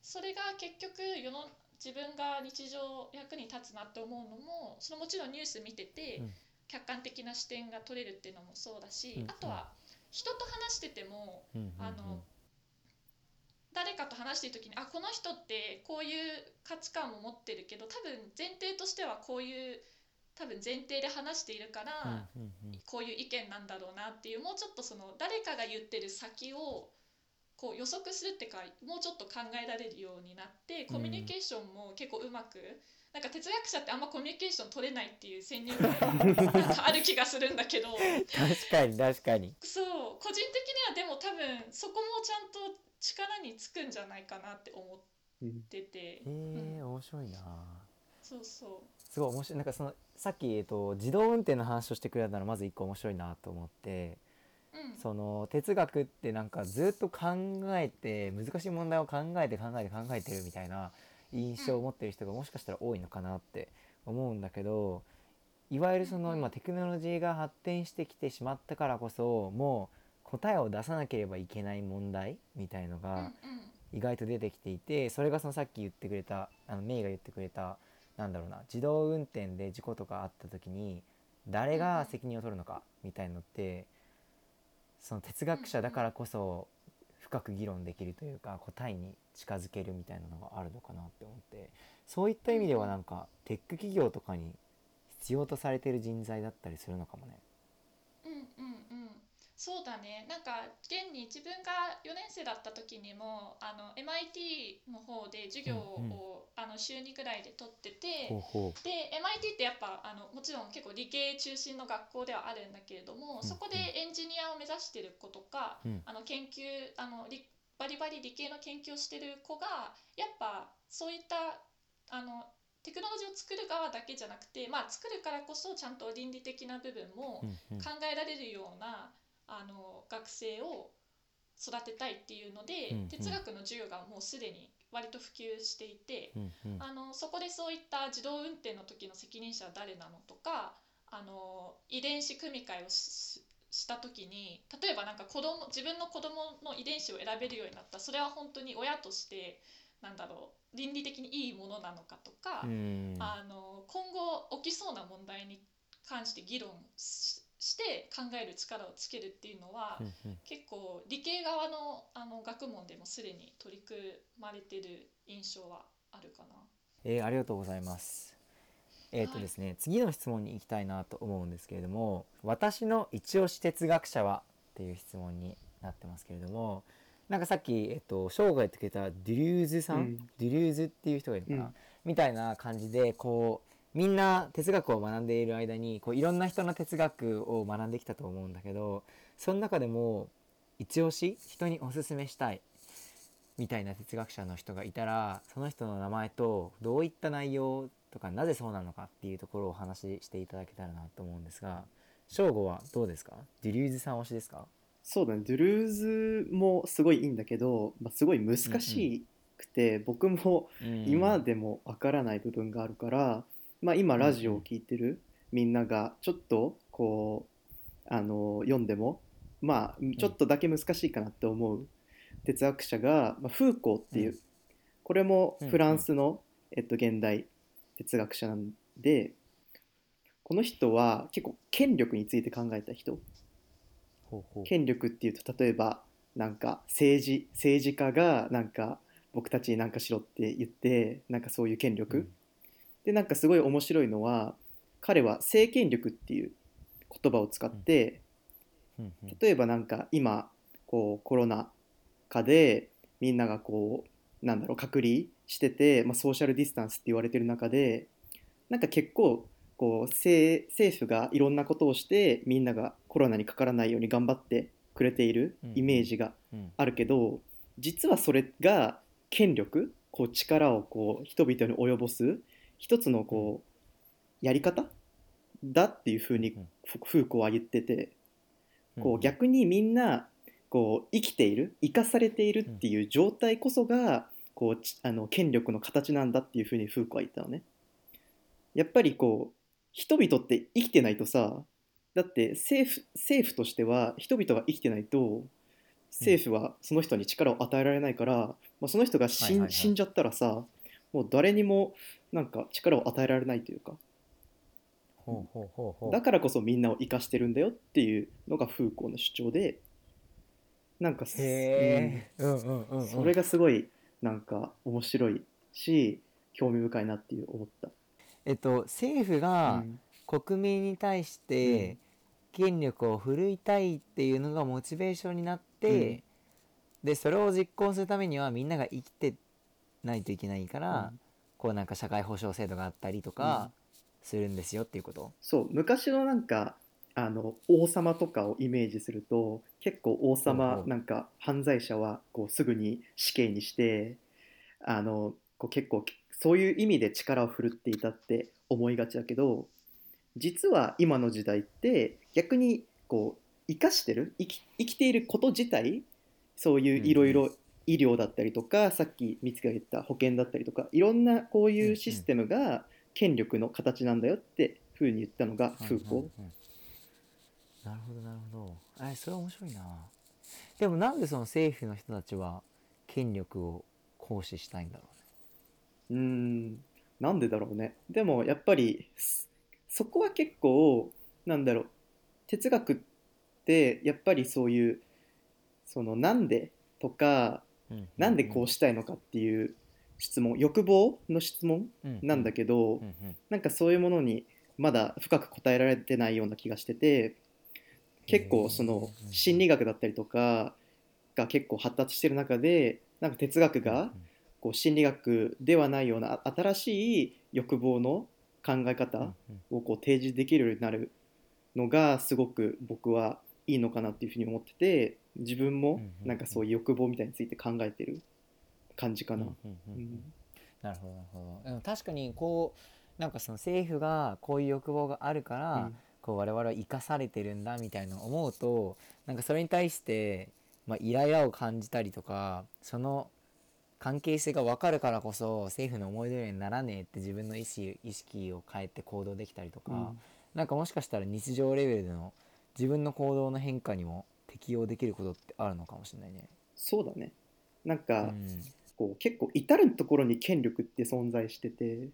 それが結局世の自分が日常役に立つなって思うのもそのもちろんニュース見てて、うん客観的な視点が取れるっていうのもそうだし、うんあとは人と話しててもうんうんうん。あの誰かと話してる時にあこの人ってこういう価値観を持ってるけど多分前提としてはこういう多分前提で話しているから、うんうんうん。こういう意見なんだろうなっていうもうちょっとその誰かが言ってる先をこう予測するっていうかもうちょっと考えられるようになってコミュニケーションも結構うまく、なんか哲学者ってあんまコミュニケーション取れないっていう先入観がある気がするんだけど。確かに確かに。そう個人的にはでも多分そこもちゃんと力につくんじゃないかなって思うんってて。えー、面白いな。そうそすごい面白い。なんかそのさっき、えっと、自動運転の話をしてくれたのはまず一個面白いなと思って。う、うん、その哲学ってなんかずっと考えて難しい問題を考えて考えて考えてるみたいな印象を持ってる人がもしかしたら多いのかなって思うんだけどいわゆるその今テクノロジーが発展してきてしまったからこそもう答えを出さなければいけない問題みたいのうんが意外と出てきていてそれがそのさっき言ってくれたあのメイが言ってくれたなんだろうな自動運転で事故とかあった時に誰が責任を取るのかみたいのってその哲学者だからこそ深く議論できるというか答えに近づけるみたいなのがあるのかなって思ってそういった意味ではなんかテック企業とかに必要とされてる人材だったりするのかもね。うんうんうんそうだね。なんか現に自分が4年生だった時にもあの MIT の方で授業を、うんうん。あの週2ぐらいで取ってて、ほうほで MIT ってやっぱあのもちろん結構理系中心の学校ではあるんだけれども、ん。そこでエンジニアを目指してる子とか、うん。あの研究あの理バリバリ理系の研究をしてる子がやっぱそういったあのテクノロジーを作る側だけじゃなくて、まあ、作るからこそちゃんと倫理的な部分もうんうん。考えられるような、あの学生を育てたいっていうので、うんうん哲学の授業がもうすでに割と普及していて。うんうんあのそこでそういった自動運転の時の責任者は誰なのとかあの遺伝子組み換えをしした時に例えばなんか子供自分の子供の遺伝子を選べるようになったそれは本当に親としてなんだろう倫理的にいいものなのかとか、うんあの今後起きそうな問題に関して議論しして考える力をつけるっていうのは、結構理系側のあの学問でもすでに取り組まれてる印象はあるかな。えーありがとうございます。えっ、とはいですね、次の質問に行きたいなと思うんですけれども、私の一押し哲学者はっていう質問になってますけれども、なんかさっきえっ、と生涯言ってくれたデュリューズさん、うん。デュリューズっていう人がいるのかな、うん。みたいな感じでこうみんな哲学を学んでいる間にこういろんな人の哲学を学んできたと思うんだけど、その中でも一押し人におすすめしたいみたいな哲学者の人がいたらその人の名前とどういった内容とかなぜそうなのかっていうところをお話ししていただけたらなと思うんですが翔吾はどうですか？デュリューズさん推しですか？そうだね。ドゥルーズもすごいいいんだけど、まあ、すごい難しくて、僕も今でもわからない部分があるから、まあ、今ラジオを聞いてるみんながちょっとこうあの読んでもまあちょっとだけ難しいかなって思う哲学者が、まあ、フーコーっていう、うん。これもフランスの、えっと、現代哲学者なんでこの人は結構権力について考えた人。権力っていうと例えばなんか政治政治家がなんか僕たちに何かしろって言ってなんかそういう権力、うんでなんかすごい面白いのは彼は政権力っていう言葉を使って、うんうん例えばなんか今こうコロナ禍でみんながこうなんだろう隔離してて、まあ、ソーシャルディスタンスって言われてる中でなんか結構こう政政府がいろんなことをしてみんながコロナにかからないように頑張ってくれているイメージがうん。あるけど、実はそれが権力こう力をこう人々に及ぼす一つのこうやり方？だっていうふうにうん。フフーコーは言っててこううん逆にみんなこう生きている生かされているっていう状態こそがこうちあの権力の形なんだっていうふうにフーコーは言ったのね。やっぱりこう人々って生きてないとさだって政府政府としては人々が生きてないと政府はその人に力を与えられないから、まあ、その人が死んじゃったらさもう誰にもなんか力を与えられないというか。だからこそみんなを生かしてるんだよっていうのがフーコーの主張でなんかそれがすごいなんか面白いし興味深いなっていう思った。えっと政府がうん。国民に対して権力を振るいたいっていうのがモチベーションになって、でそれを実行するためにはみんなが生きてないといけないから、うん。こうなんか社会保障制度があったりとかするんですよっていうこと、そう昔のなんかあの王様とかをイメージすると結構王様なんか犯罪者はこうすぐに死刑にしてあのこう結構そういう意味で力を振るっていたって思いがちだけど実は今の時代って逆にこう生かしてる生き生きていること自体そういういろいろ医療だったりとかさっき三月が言った保険だったりとかいろんなこういうシステムが権力の形なんだよってふうに言ったのがフーコなるほどなるほど。えそれ面白いな。でもなんでその政府の人たちは権力を行使したいんだろうーん。なんでだろうね？でもやっぱりそそこは結構なんだろう。哲学ってやっぱりそういうそのなんでとかうね。なんでこうしたいのかっていう質問欲望の質問なんだけど、うなんかそういうものにまだ深く答えられてないような気がしてて結構その心理学だったりとかが結構発達してる中でなんか哲学がこう心理学ではないような新しい欲望の考え方をこう提示できるようになるのがすごく僕はいいのかなっていうふうに思ってて自分もなんかそういう欲望みたいについて考えてる感じかな。うんうんうんううん。ん。なるほどなるほど。でも確かにこうなんかその政府がこういう欲望があるから、こう我々は生かされてるんだみたいな思うとなんかそれに対して、まあ、イライラを感じたりとかその関係性が分かるからこそ政府の思い通りにならねえって自分の意思意識を変えて行動できたりとか、うん。なんかもしかしたら日常レベルでの自分の行動の変化にも適用できることってあるのかもしれないね。そうだねなんうか、んこう結構至るところに権力って存在してて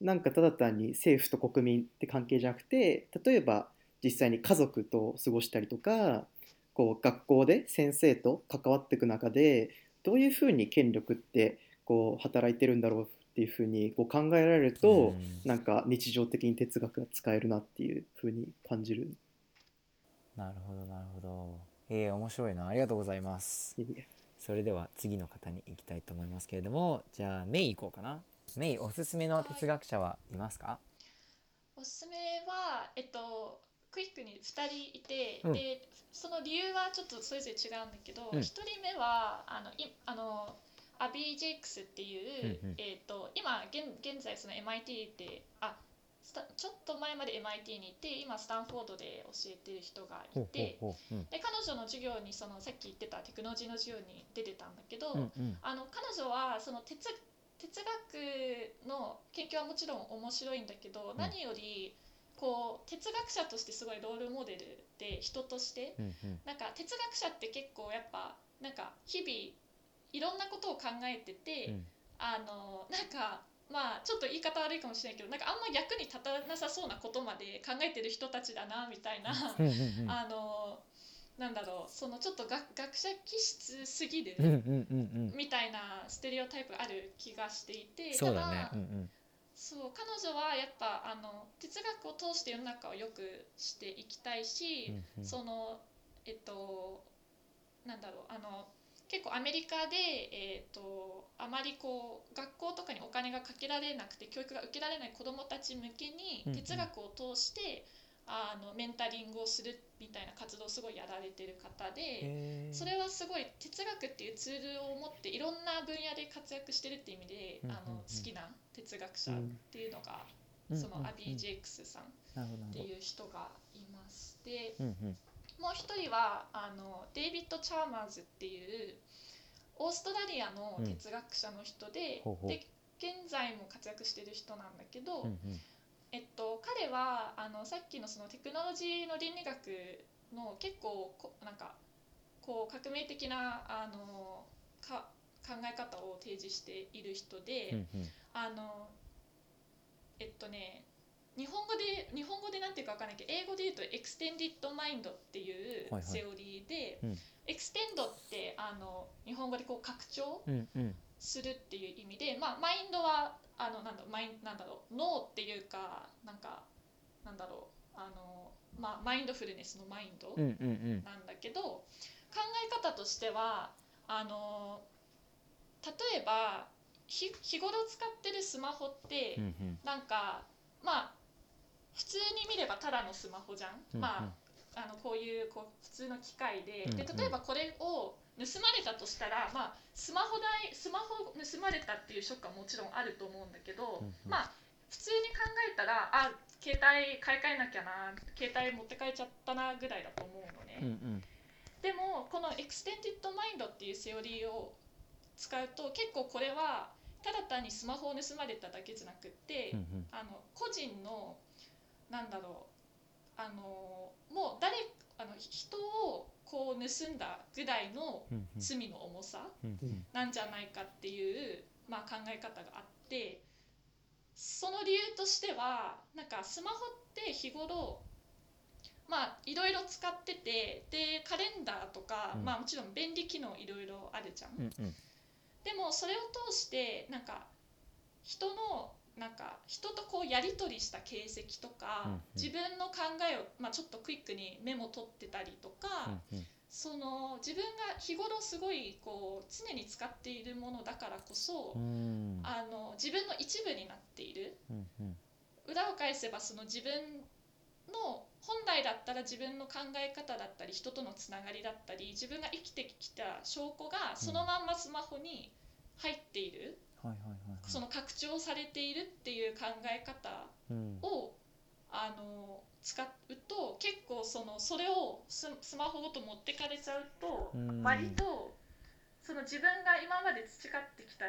なんかただ単に政府と国民って関係じゃなくて例えば実際に家族と過ごしたりとかこう学校で先生と関わっていく中でどういうふうに権力ってこう働いてるんだろうっていうふうにこう考えられると、うんなんか日常的に哲学が使えるなっていうふうに感じる。なるほどなるほど。ええ面白いなありがとうございます。それでは次の方に行きたいと思いますけれどもじゃあメイ行こうかな。メイおすすめの哲学者はいますか？おすすめは、えっと、クイックに2人いて、うんでその理由はちょっとそれぞれ違うんだけど、うん1人目はあのいあのアビー・ジェイクスっていう、うんうんえっと今現現在その MIT であちょっと前まで MIT にいて今スタンフォードで教えてる人がいてほうで彼女の授業にそのさっき言ってたテクノロジーの授業に出てたんだけど、うんうん。あの彼女はその哲哲学の研究はもちろん面白いんだけど、ん。何よりこう哲学者としてすごいロールモデルで人としてうんうん。なんか哲学者って結構やっぱなんか日々いろんなことを考えてて、うん。あのなんかまあちょっと言い方悪いかもしれないけどなんかあんま役に立たなさそうなことまで考えてる人たちだなみたいな。あのなんだろうそのちょっと学学者気質すぎる、みたいなステレオタイプがある気がしていてそうだねた。うんうんそう彼女はやっぱあの哲学を通して世の中を良くしていきたいし、うんうんそのえっとなんだろうあの結構アメリカで、えっとあまりこう学校とかにお金がかけられなくて教育が受けられない子どもたち向けに哲学を通して、あのメンタリングをするみたいな活動をすごいやられてる方で。それはすごい哲学っていうツールを持っていろんな分野で活躍してるっていう意味で、あの好きな哲学者っていうのが、うんそのアビー・ジェイクスさんっていう人がいます。でど。うんうんもう一人はあのデイビッド・チャーマーズっていうオーストラリアの哲学者の人で,、ほうほう。で現在も活躍してる人なんだけど、うんうん。えっと、彼はあのさっきのそのテクノロジーの倫理学の結構こなんかこう革命的なあのか考え方を提示している人で、うんうん。あのえっとね日本語で日本語でなんていうかわかんないけど英語で言うと extended mind っていうセオリーで、うん。 extend ってあの日本語でこう拡張うんうん。するっていう意味で、まあ、マインドはあのなんだマインなんだろう脳っていうかなんかなんだろうあの、まあ、マインドフルネスのマインドうんうんうん。なんだけど、考え方としてはあの例えば日日頃使ってるスマホって、うんうん。なんかまあ普通に見ればただのスマホじゃん、うんうん。まああのこういうこう普通の機械で,、でうんうん。例えばこれを盗まれたとしたら、まあ、スマホ代スマホ盗まれたっていうショックはもちろんあると思うんだけど、うんうん。まあ普通に考えたらあ携帯買い替えなきゃな携帯持って帰っちゃったなぐらいだと思うのね。うんうん。でもこの extended mind っていうセオリーを使うと結構これはただ単にスマホを盗まれただけじゃなくって、うんうん。あの個人のなんだろう。あのもう誰あの人をこう盗んだぐらいの罪の重さなんじゃないかっていう、まあ、考え方があってその理由としてはなんかスマホって日頃まあいろいろ使っててでカレンダーとか、うん。まあもちろん便利機能いろいろあるじゃん。でもそれを通してなんか人のなんか人とこうやり取りした形跡とか、うんうん。自分の考えを、まあ、ちょっとクイックにメモ取ってたりとか、うんうん。その自分が日頃すごいこう常に使っているものだからこそ、うん。あの自分の一部になっている。うんうん。裏を返せばその自分の本来だったら自分の考え方だったり人とのつながりだったり自分が生きてきた証拠がそのまんまスマホに入っている、はいはいはいはいその拡張されているっていう考え方うん。をあの使うと結構そのそれをススマホごと持ってかれちゃうとうん。割とその自分が今まで培ってきた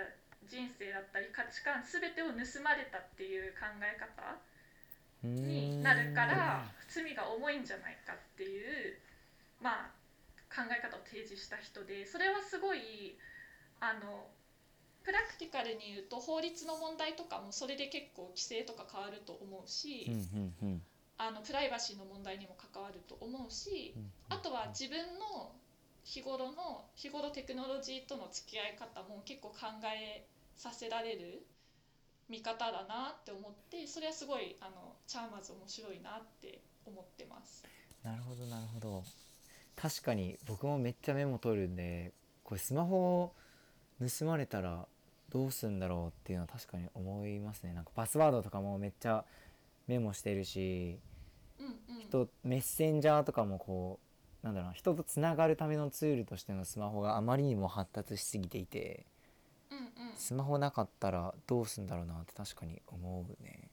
人生だったり価値観全てを盗まれたっていう考え方になるから罪が重いんじゃないかっていうまあ考え方を提示した人でそれはすごいあのプラクティカルに言うと法律の問題とかもそれで結構規制とか変わると思うし、うんうんうんあのプライバシーの問題にも関わると思うし、うんあとは自分の日頃の日頃テクノロジーとの付き合い方も結構考えさせられる見方だなって思ってそれはすごいあのチャーマーズ面白いなって思ってます。なるほどなるほど確かに僕もめっちゃメモ取るんでこれスマホ盗まれたらどうすんだろうっていうのは確かに思いますね。なんかパスワードとかもめっちゃメモしてるしうんうん、人メッセンジャーとかもこうなんだろうな人とつながるためのツールとしてのスマホがあまりにも発達しすぎていてうんうん。スマホなかったらどうすんだろうなって確かに思うね。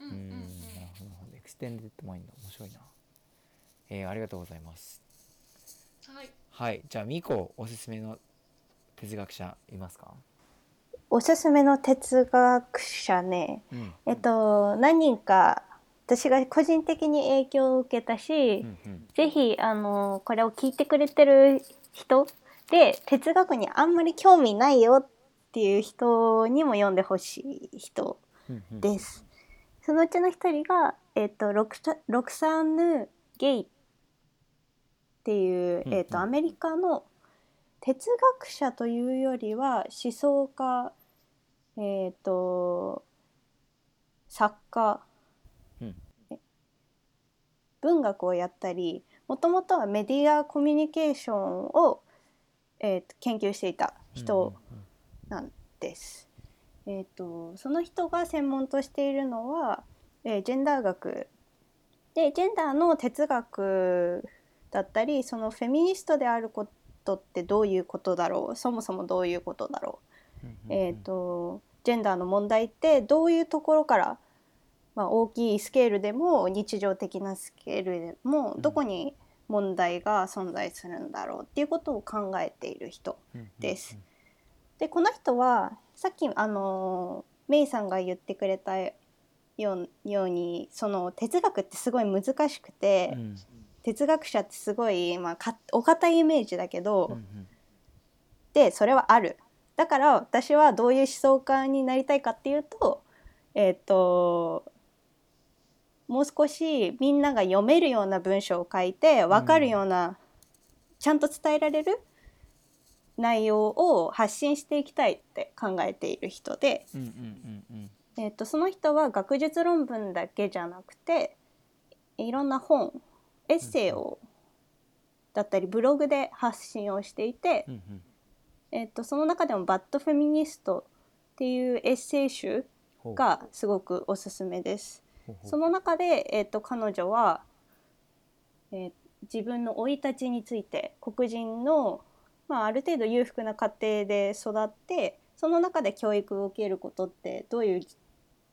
うんうんなるほど。 extended mind 面白いな。えー、ありがとうございます。はい。はい。じゃあミコおすすめの哲学者いますか？おすすめの哲学者ね。うん。えっと何人か私が個人的に影響を受けたし、うんうん。ぜひあのこれを聞いてくれてる人で哲学にあんまり興味ないよっていう人にも読んでほしい人うんうんです。そのうちの一人が、えっとロクサロクサーヌ・ゲイっていう、うんうん。えっとアメリカの哲学者というよりは思想家えっ、と作家、うん。文学をやったりもともとはメディアコミュニケーションを、えーと研究していた人なんです。えー、とその人が専門としているのは、えージェンダー学。でジェンダーの哲学だったりそのフェミニストであることってどういうことだろう？そもそもどういうことだろう？うんうんうん。えー、とジェンダーの問題ってどういうところから、まあ、大きいスケールでも日常的なスケールでもうん。どこに問題が存在するんだろうっていうことを考えている人です。でこの人はさっきあのメイさんが言ってくれたようようにその哲学ってすごい難しくて、うん。哲学者ってすごい、まあ、かお堅いイメージだけど、うんうん。でそれはあるだから私はどういう思想家になりたいかっていうとえっ、ともう少しみんなが読めるような文章を書いて分かるような、ちゃんと伝えられる内容を発信していきたいって考えている人で、うんうんうんうん。えっとその人は学術論文だけじゃなくていろんな本エッセイをだったりブログで発信をしていて、うんうんえっとその中でも「バッドフェミニスト」っていうエッセイ集がすごくおすすめです。その中で、えっと彼女は、えー自分の生い立ちについて黒人の、まあ、ある程度裕福な家庭で育ってその中で教育を受けることってどういう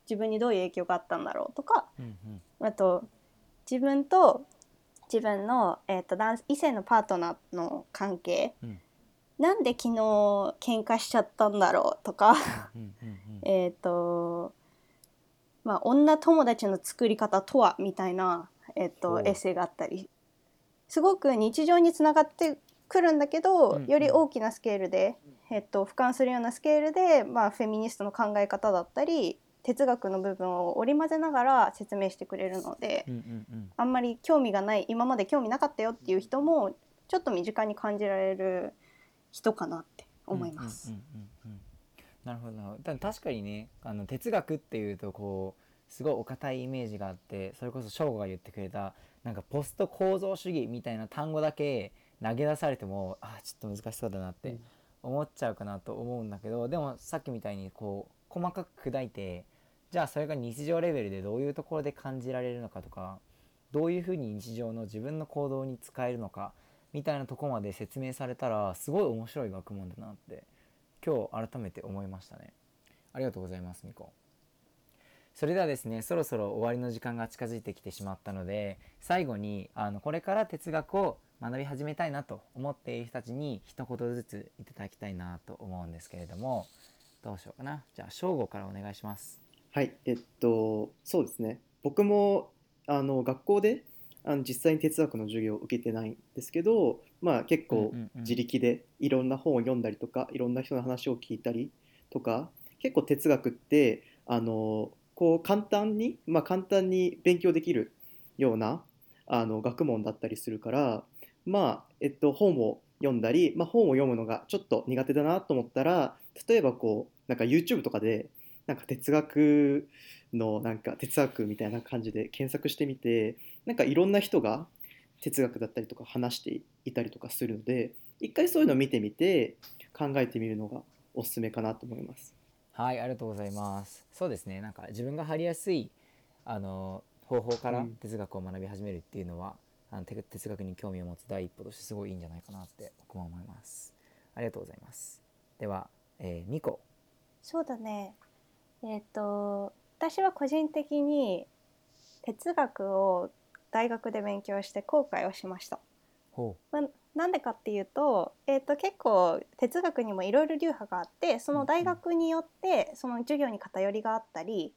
自分にどういう影響があったんだろうとかうんうん。あと自分と自分の、えー、と男異性のパートナーの関係、うんなんで昨日喧嘩しちゃったんだろうとか。えっとまあ女友達の作り方とはみたいな、えー、とエッセイがあったり。すごく日常につながってくるんだけど、うんうん。より大きなスケールで、えっと、俯瞰するようなスケールで、まあ、フェミニストの考え方だったり哲学の部分を織り交ぜながら説明してくれるので、あんまり興味がない今まで興味なかったよっていう人もちょっと身近に感じられる人かなって思います。うんなるほど確かにねあの哲学っていうとこうすごいお堅いイメージがあってそれこそ翔吾が言ってくれたなんかポスト構造主義みたいな単語だけ投げ出されてもあちょっと難しそうだなって思っちゃうかなと思うんだけどでもさっきみたいにこう細かく砕いてじゃあそれが日常レベルでどういうところで感じられるのかとかどういうふうに日常の自分の行動に使えるのかみたいなとこまで説明されたらすごい面白い学問だなって今日改めて思いましたね。ありがとうございますみこそれではですねそろそろ終わりの時間が近づいてきてしまったので最後にあのこれから哲学を学び始めたいなと思っている人たちに一言ずついただきたいなと思うんですけれどもどうしようかな。じゃあ正吾からお願いします。はい、えっと、そうですね。僕もあの学校であの実際に哲学の授業を受けてないんですけど、まあ結構自力でいろんな本を読んだりとか、いろんな人の話を聞いたりとか、結構哲学ってあのこう簡単に、まあ簡単に勉強できるようなあの学問だったりするから、まあえっと本を読んだり、まあ本を読むのがちょっと苦手だなと思ったら、例えばこうなんか YouTube とかでなんか哲学のなんか哲学みたいな感じで検索してみてなんかいろんな人が哲学だったりとか話していたりとかするので一回そういうのを見てみて考えてみるのがおすすめかなと思います。はいありがとうございます。そうですね。なんか自分が入りやすいあの方法からうん。哲学を学び始めるっていうのは、あのて哲学に興味を持つ第一歩としてすごいいいんじゃないかなって僕も思います。ありがとうございます。では、えー、ミコ。そうだねえっ、と私は個人的に哲学を大学で勉強して後悔をしました。ほまあなんでかっていうと,、えー、と結構哲学にもいろいろ流派があってその大学によってその授業に偏りがあったり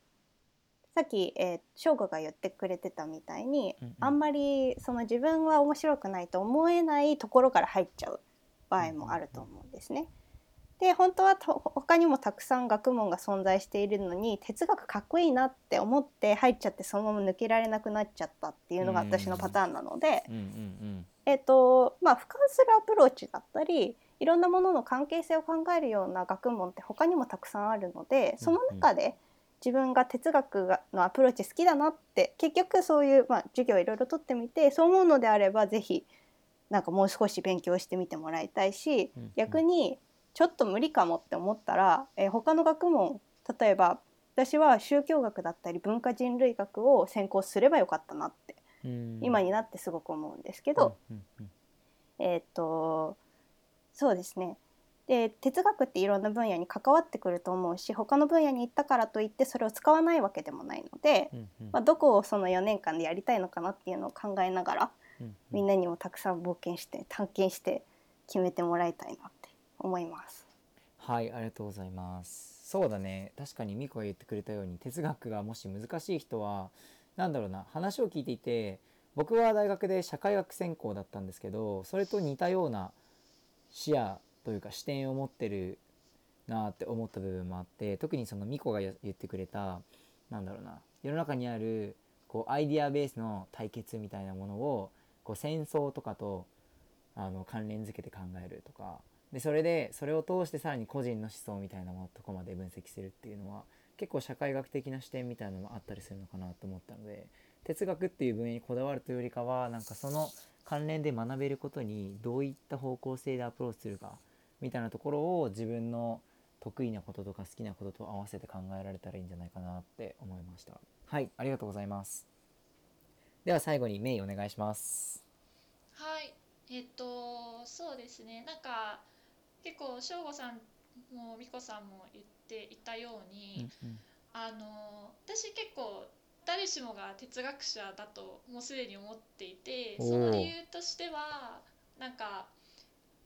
さっき、えー、翔吾が言ってくれてたみたいに、うんうんあんまりその自分は面白くないと思えないところから入っちゃう場合もあると思うんですね。で本当はと他にもたくさん学問が存在しているのに哲学かっこいいなって思って入っちゃってそのまま抜けられなくなっちゃったっていうのが私のパターンなので。えっとまあ、俯瞰するアプローチだったりいろんなものの関係性を考えるような学問って他にもたくさんあるのでその中で自分が哲学がのアプローチ好きだなって結局そういう、まあ、授業いろいろ取ってみてそう思うのであればぜひなんかもう少し勉強してみてもらいたいし逆にちょっと無理かもって思ったら、えー他の学問例えば私は宗教学だったり文化人類学を専攻すればよかったなってうん。今になってすごく思うんですけど。うんうんえーっとそうですね。で哲学っていろんな分野に関わってくると思うし他の分野に行ったからといってそれを使わないわけでもないので、うんうん。まあ、どこをその4年間でやりたいのかなっていうのを考えながらうんうん。みんなにもたくさん冒険して探検して決めてもらいたいなって思います。はいありがとうございますそうだね確かにミコが言ってくれたように哲学がもし難しい人はなんだろうな話を聞いていて僕は大学で社会学専攻だったんですけどそれと似たような視野というか視点を持ってるなって思った部分もあって特にそのミコが言ってくれたなんだろうな世の中にあるこうアイディアベースの対決みたいなものをこう戦争とかとあの関連づけて考えるとかでそれでそれを通してさらに個人の思想みたいなものとこまで分析するっていうのは結構社会学的な視点みたいなのもあったりするのかなと思ったので哲学っていう分野にこだわるというよりかはなんかその関連で学べることにどういった方向性でアプローチするかみたいなところを自分の得意なこととか好きなことと合わせて考えられたらいいんじゃないかなって思いました。はいありがとうございます。では最後にメイお願いします。はい、えっと、そうですね、なんか結構省吾さんも美子さんも言っていたように、あの私結構誰しもが哲学者だともうすでに思っていてその理由としてはなんか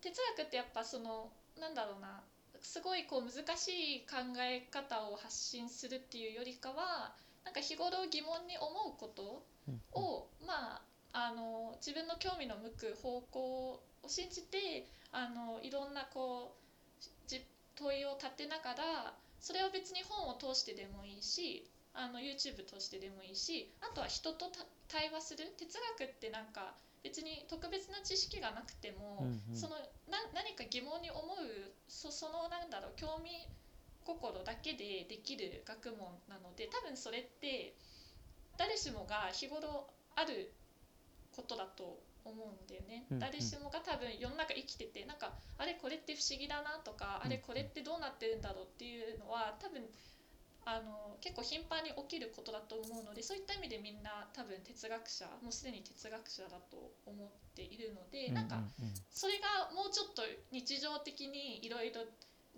哲学ってやっぱそのなんだろうなすごいこう難しい考え方を発信するっていうよりかはなんか日頃疑問に思うことを、まああの自分の興味の向く方向を信じてあのいろんなこうじ問いを立てながらそれは別に本を通してでもいいしあの YouTube 通してでもいいしあとは人とた対話する。哲学ってなんか別に特別な知識がなくても、うんうん。そのな何か疑問に思うそそのなんだろう興味心だけでできる学問なので多分それって誰しもが日頃あることだと思うんだよね、うんうん。誰しもが多分世の中生きててなんかあれこれって不思議だなとか、あれこれってどうなってるんだろうっていうのは多分あの結構頻繁に起きることだと思うのでそういった意味でみんな多分哲学者もうすでに哲学者だと思っているので、なんかそれがもうちょっと日常的にいろいろ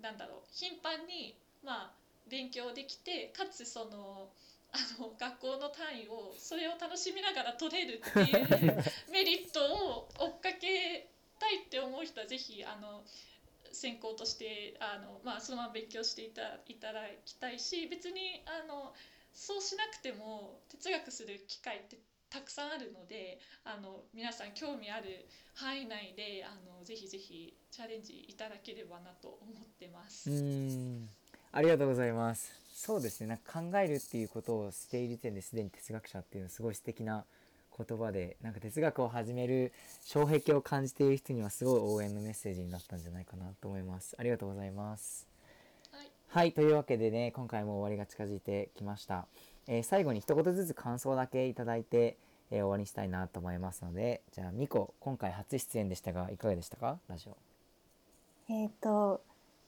なんだろう頻繁にまあ勉強できてかつそのあの学校の単位をそれを楽しみながら取れるっていうメリットを追っかけたいって思う人はぜひあの専攻としてあの、まあ、そのまま勉強していたいただきたいし別にあのそうしなくても哲学する機会ってたくさんあるのであの皆さん興味ある範囲内であのぜひぜひチャレンジいただければなと思ってます。うーん。ありがとうございますそうですね。なんか考えるっていうことをしている時点ですでに哲学者っていうのはすごい素敵な言葉でなんか哲学を始める障壁を感じている人にはすごい応援のメッセージになったんじゃないかなと思います。ありがとうございます。はい。はい。というわけでね今回も終わりが近づいてきました、えー最後に一言ずつ感想だけいただいて、えー終わりにしたいなと思いますのでじゃあミコ今回初出演でしたがいかがでしたか？ラジオ。えっ、と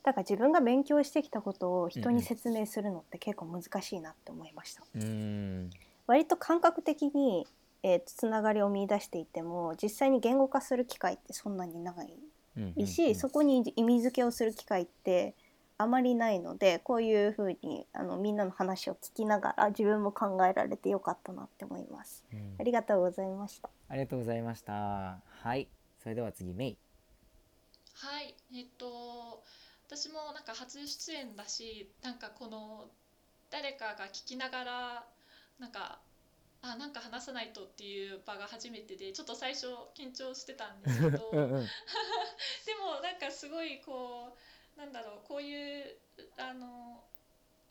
だから自分が勉強してきたことを人に説明するのって結構難しいなって思いました。うーん割と感覚的に、えーとつながりを見出していても実際に言語化する機会ってそんなにないうんうんうんし、そこに意味付けをする機会ってあまりないのでこういうふうにあのみんなの話を聞きながら自分も考えられてよかったなって思います。うんありがとうございました。ありがとうございました。はい。それでは次、メイ。はい、えっと私もなんか初出演だしなんかこの誰かが聞きながらなんかあなんか話さないとっていう場が初めてでちょっと最初緊張してたんですけど。でもなんかすごいこうなんだろうこういうあの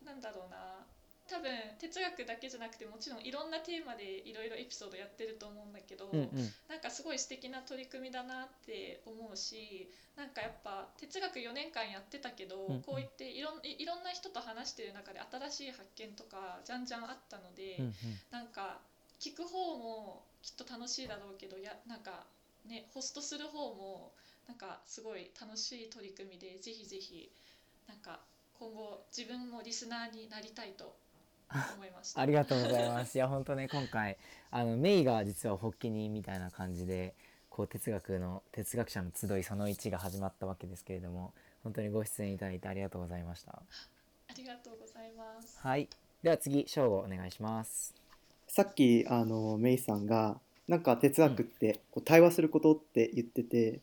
なんだろうな多分哲学だけじゃなくてもちろんいろんなテーマでいろいろエピソードやってると思うんだけど、うんうん。なんかすごい素敵な取り組みだなって思うしなんかやっぱ哲学4年間やってたけど、うんうんこう言っていろんいいろんな人と話してる中で新しい発見とかじゃんじゃんあったので、うんうん。なんか聞く方もきっと楽しいだろうけどやなんかねホストする方もなんかすごい楽しい取り組みでぜひぜひなんか今後自分もリスナーになりたいと思いました。ありがとうございます。いや、本当ね、今回、あの、メイが実は発起人みたいな感じで。こう哲学の哲学者の集いその1が始まったわけですけれども本当にご出演いただいてありがとうございましたありがとうございます。はいでは次翔吾お願いしますさっきあのメイさんがなんか哲学ってこう対話することって言ってて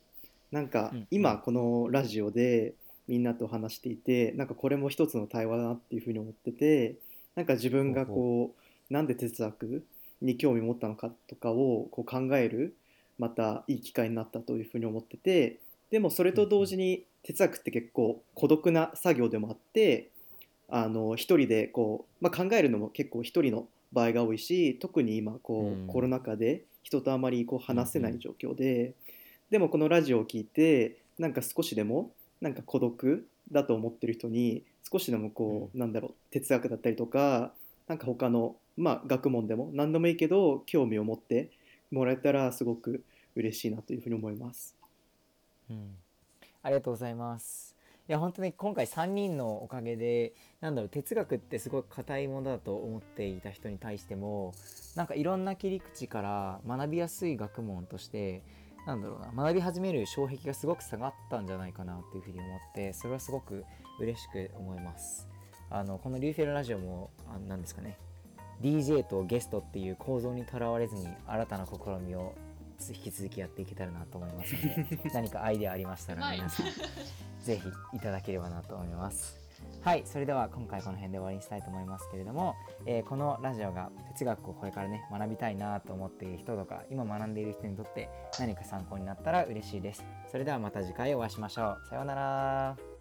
なんかうん今このラジオでみんなと話していてなんかこれも一つの対話だなっていうふうに思っててなんか自分がこうなんで哲学に興味持ったのかとかをこう考えるまたいい機会になったというふうに思っててでもそれと同時に哲学って結構孤独な作業でもあってあの一人でこう、まあ、考えるのも結構一人の場合が多いし特に今こう、うん。コロナ禍で人とあまりこう話せない状況で、でもこのラジオを聞いてなんか少しでもなんか孤独だと思ってる人に少しでもこう、なんだろう哲学だったりとかなんか他のまあ学問でも何でもいいけど興味を持ってもらえたらすごく嬉しいなというふうに思います。うん、ありがとうございます。いや本当に今回3人のおかげでなんだろう哲学ってすごい硬いものだと思っていた人に対してもなんかいろんな切り口から学びやすい学問としてなんだろうな学び始める障壁がすごく下がったんじゃないかなっていうふうに思ってそれはすごく嬉しく思います。あのこのリューフェルラジオもあなんですかね DJ とゲストっていう構造にとらわれずに新たな試みを引き続きやっていけたらなと思いますので 何かアイデアありましたら皆さん ぜひいただければなと思います。はいそれでは今回この辺で終わりにしたいと思いますけれども、えーこのラジオが哲学をこれからね学びたいなと思っている人とか今学んでいる人にとって何か参考になったら嬉しいです。それではまた次回お会いしましょう。さようなら。